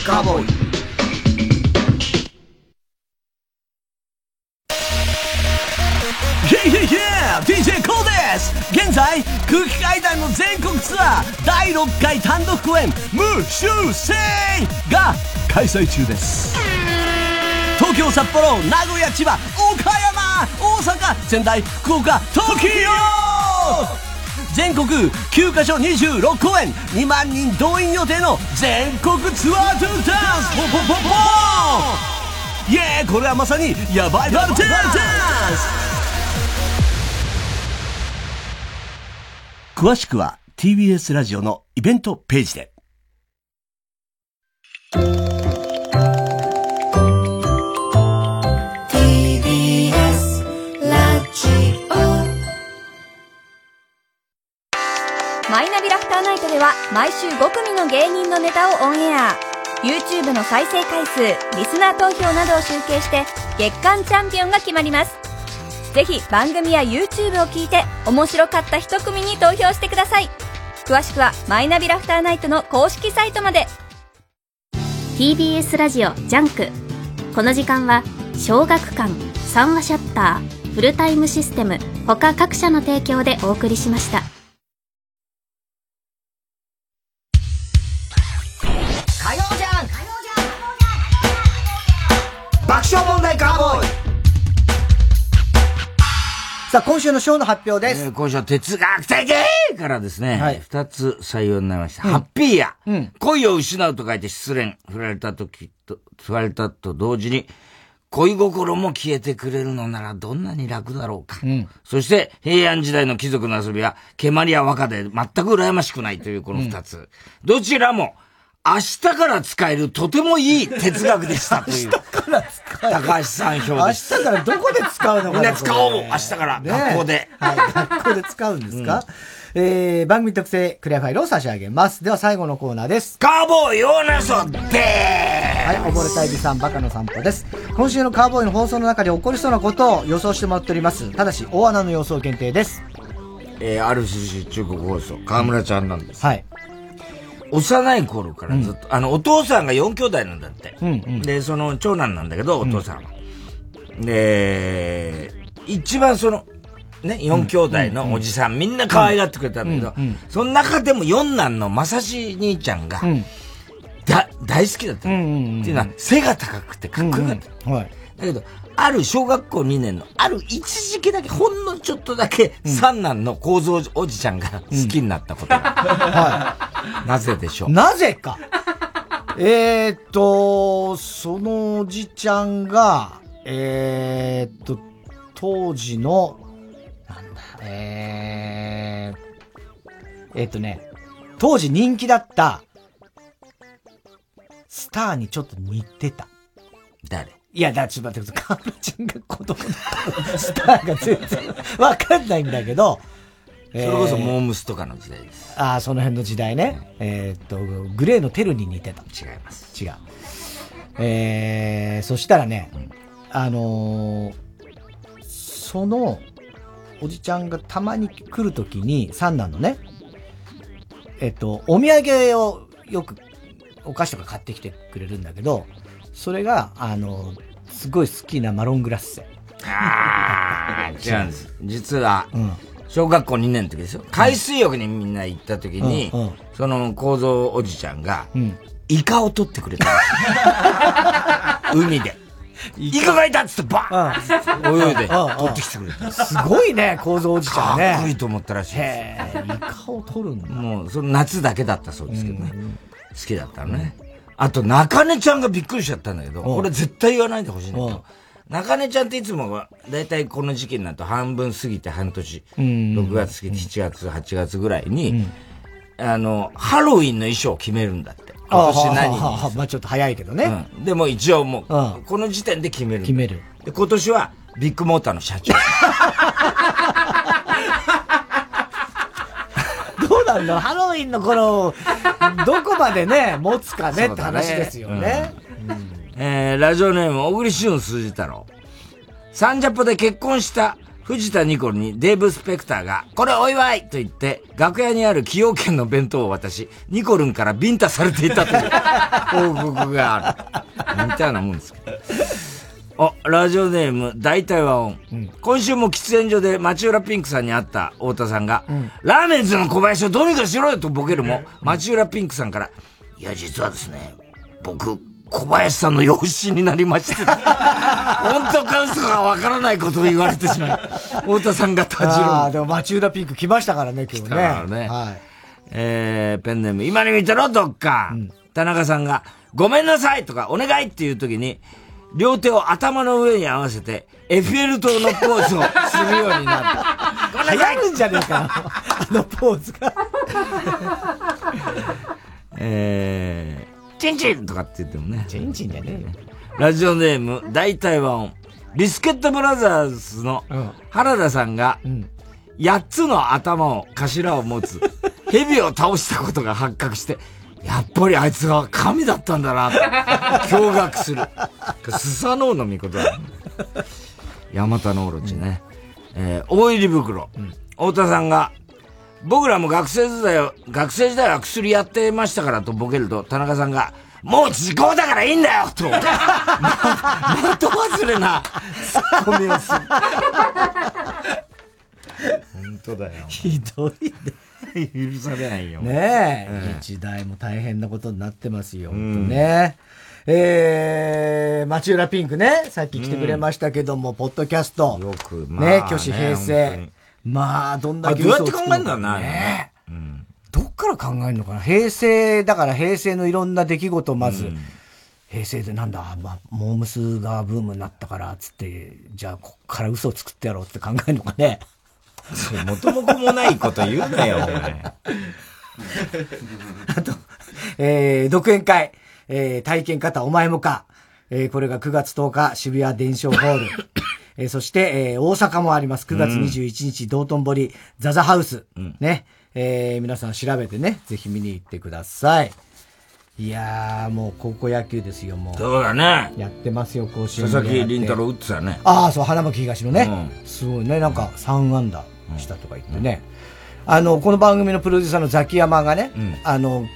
笑問題カーボーイ。DJ コーです!現在空気階段の全国ツアー第6回単独公演無修正が開催中です。東京札幌名古屋千葉岡山大阪仙台福岡東京全国9カ所26公演。2万人動員予定の全国ツアートゥーダンス。ポンポンポンポイエーこれはまさにヤバいバルテン詳しくは TBS ラジオのイベントページで。は毎週5組の芸人のネタをオンエア。YouTube の再生回数リスナー投票などを集計して月間チャンピオンが決まります。ぜひ番組や YouTube を聞いて面白かった一組に投票してください。詳しくはマイナビラフターナイトの公式サイトまで。TBS ラジオジャンク。この時間は小学館三和シヤッターフルタイムシステム他各社の提供でお送りしました。さあ、今週のショーの発表です。えー今週は哲学的からですね、二、つ採用になりました。ハッピーや、恋を失うと書いて失恋。振られた時と、振られたと同時に、恋心も消えてくれるのならどんなに楽だろうか。そして、平安時代の貴族の遊びは、蹴鞠や和歌で全く羨ましくないというこの二つ。どちらも、明日から使えるとてもいい哲学でしたという。高橋さん表明。日からどこで使うのかみんな使おう明日からね学校ではい、学校で使うんですか、えー、番組特製クリアファイルを差し上げます。では最後のコーナーです。カーボーイヨーナソではい、溺れたいびさん、バカの散歩です。今週のカーボーイの放送の中で起こりそうなことを予想してもらっております。ただし、大穴の予想限定です。えー、ある種中国放送、河村ちゃんなんです。はい。幼い頃からずっと、あの、お父さんが4兄弟なんだって。うんうん。で、その長男なんだけど、お父さんは。で、一番その、ね、4兄弟のおじさん、みんな可愛がってくれたんだけど、うんうんその中でも四男の正志兄ちゃんが、だ、大好きだったの、っていうのは、背が高くてかっこよかった。はい。だけど、ある小学校2年の、ある一時期だけ、ほんのちょっとだけ、三男の構造おじちゃんが好きになったことが。はなぜでしょう？なぜか。えーっと、そのおじちゃんが、えーっと、当時の、なんだ、えー、えーっとね、当時人気だった、スターにちょっと似てた。誰？いや、だ、ちょっと待ってください。カムちゃんが子供だから、スターが全然わかんないんだけど、それこそえーモームスとかの時代です。ああ、その辺の時代ね。えーっと、グレーのテルに似てた。違います。違う。えー、そしたらね、あのーその、おじちゃんがたまに来るときに、三男のね、えっと、お土産をよく、お菓子とか買ってきてくれるんだけど、それが、あのすごい好きなマロングラッセ。あ あ、違うんです。実は、小学校2年の時ですよ。海水浴にみんな行った時に、うんうんその構造おじちゃんが、うん。イカを取ってくれたんです 海で。イカがいたっつってバーン泳いで取ってきてくれた。すごいね、構造おじちゃんね。かっこいいと思ったらしいです。イカを取るんだ。もう、その夏だけだったそうですけどね。好きだったのね。あと、中根ちゃんがびっくりしちゃったんだけど、うんこれ絶対言わないでほしいんだけど、中根ちゃんっていつもは、だいたいこの時期になると半分過ぎて半年、うん6月過ぎて7月、8月ぐらいに、あの、ハロウィンの衣装を決めるんだって。今年何にまあちょっと早いけどね。うんでも一応もう、この時点で決める。決める。で、今年は、ビッグモーターの社長。どうなんだハロウィンの頃、どこまでね、持つかねって話ですよね。えー、ラジオネーム、小栗旬筋太郎。サンジャポで結婚した藤田ニコルにデーブ・スペクターが、これお祝いと言って、楽屋にある崎陽軒の弁当を渡し、ニコルンからビンタされていたという報告がある。みたいなもんですけど。あ、ラジオネーム、大体和音。今週も喫煙所で町浦ピンクさんに会った太田さんが、ラーメンズの小林をどうにかしろよとボケるも、町浦ピンクさんから、いや、実はですね、僕、小林さんの養子になりまして、本当か嘘かわからないことを言われてしまう。太田さんがたじろああ、でも町浦ピンク来ましたからね、今日ね。だからね。はい。えー、ペンネーム、今に見てろ、どっか、田中さんが、ごめんなさいとか、お願いっていう時に、両手を頭の上に合わせて、エッフェル塔のポーズをするようになった。流行るんじゃねえかな、あのポーズが。えー、チンチンとかって言ってもね。チンチンじゃねえよ。ラジオネーム、大体和音。ビスケットブラザーズの原田さんが、8つの頭を、頭を持つ、蛇を倒したことが発覚して、やっぱりあいつは神だったんだな、と驚愕する。スサノオノミコだ。ヤマタノオロチね。えー大入り袋。太田さんが、僕らも学生時代は、学生時代は薬やってましたからとボケると、田中さんが、もう時効だからいいんだよと、ま、的外れなツッコミをする。本当だよ。ひどいね。許されないよ。ねえ、うん日大も大変なことになってますよ、本当ね。えー、町浦ピンクね、さっき来てくれましたけども、ポッドキャスト。よくまあね、挙手平成に。まあ、どんだけあどうやって考えんだろうなねどっから考えるのかな平成、だから平成のいろんな出来事をまず、平成でなんだ、まあ、モームスがブームになったから、つって、じゃあ、こっから嘘を作ってやろうって考えるのかね。もともともないこと言うなよ、お前。えー、独演会、えー、体験方お前もか。えー、これが9月10日、渋谷伝承ホール。えー、そして、えー、大阪もあります。9月21日、道頓堀、ザザハウス。ね。えー、皆さん調べてね、ぜひ見に行ってください。いやー、もう高校野球ですよ、もう。そうだね。やってますよ、甲子園佐々木麟太郎打ってたよね。ああ、そう、花巻東のね。すごいね、なんか3安打したとか言ってね。あの、この番組のプロデューサーのザキヤマがね、あの、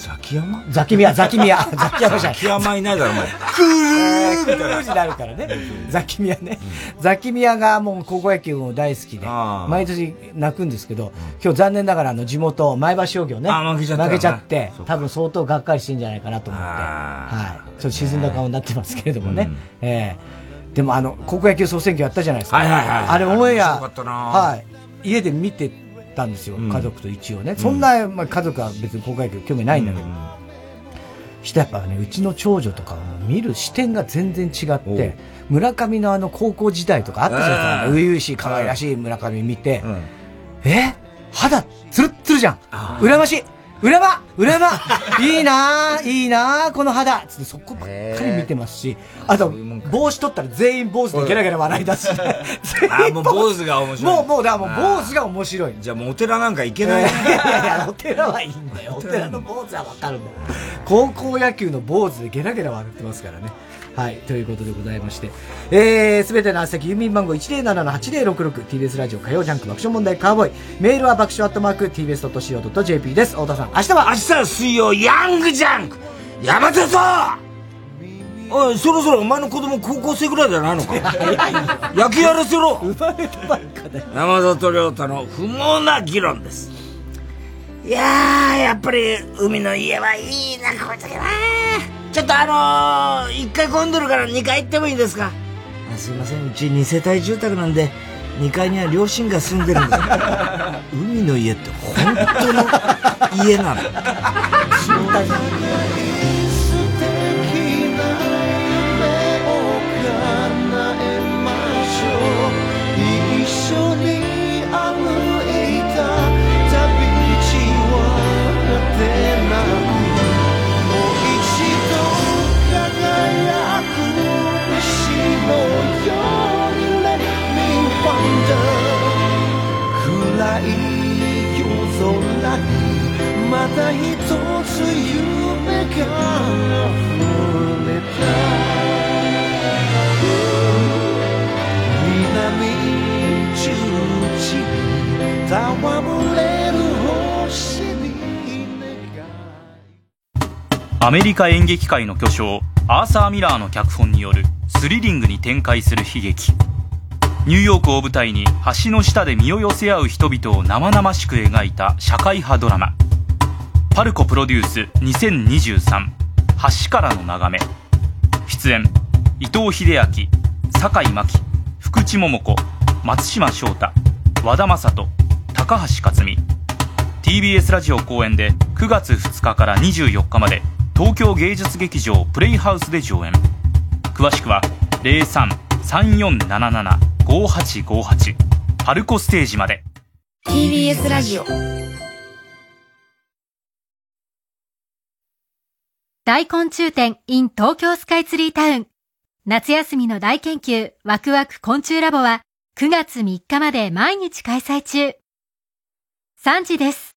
ザキヤマ？ザキミヤ、ザキミヤ。ザキヤマじゃない。ザキヤマいないだろ、お前。クークーになるからね。ザキミヤね。ザキミヤがもう高校野球も大好きで、毎年泣くんですけど、今日残念ながらあの地元、前橋商業ね。あ負けちゃったよね負けちゃって、多分相当がっかりしてんじゃないかなと思って。はい。ちょっと沈んだ顔になってますけれどもね。ええでもあの、高校野球総選挙やったじゃないですか。はいはいはいあれオンエア、はい。家で見てたんですよ、家族と一応ね。そんな、まあ、家族は別に高校野球興味ないんだけど。してやっぱね、うちの長女とかも見る視点が全然違って、村上のあの高校時代とかあったじゃないですか。うん。初々しい可愛らしい村上見て、え？肌ツルッツルじゃん。羨ましい羨ま羨まいいなぁいいなぁこの肌つってそこばっかり見てますし、あと、帽子取ったら全員坊主でゲラゲラ笑い出す。あ、もう坊主が面白い。もう、もう、だもう坊主が面白い。じゃあもうお寺なんか行けない。いやいや、お寺はいいんだよ。お寺の坊主はわかるんだよ。高校野球の坊主でゲラゲラ笑ってますからね。はい。ということでございまして。えー、すべての足先、郵便番号 107-8066TBS ラジオ火曜ジャンク爆笑問題カーボーイ。メールは爆笑アットマーク TBS.CO.JP です。太田さん、明日は明日は水曜ヤングジャンク山田さおい、そろそろお前の子供高校生ぐらいじゃないのか？野球やらせろ生まれたばっかだよ。山里亮太の不毛な議論です。いやー、やっぱり海の家はいいな、こういう時なちょっとあのー、1階混んでるから2階行ってもいいですか？あすいません、うち2世帯住宅なんで、2階には両親が住んでるんです。海の家って本当の家なの。い夜空にまた一つ夢が溢れた南十字に戯れる星にアメリカ演劇界の巨匠アーサー・ミラーの脚本によるスリリングに展開する悲劇ニューヨークを舞台に橋の下で身を寄せ合う人々を生々しく描いた社会派ドラマ「パルコプロデュース2023橋からの眺め」出演伊藤英明酒井真紀福地桃子松島翔太和田正人高橋克実。TBS ラジオ公演で9月2日から24日まで東京芸術劇場プレイハウスで上演。詳しくは033477 5858春子ステージまで。TBS ラジオ。大昆虫展 in 東京スカイツリータウン。夏休みの大研究ワクワク昆虫ラボは9月3日まで毎日開催中。3時です。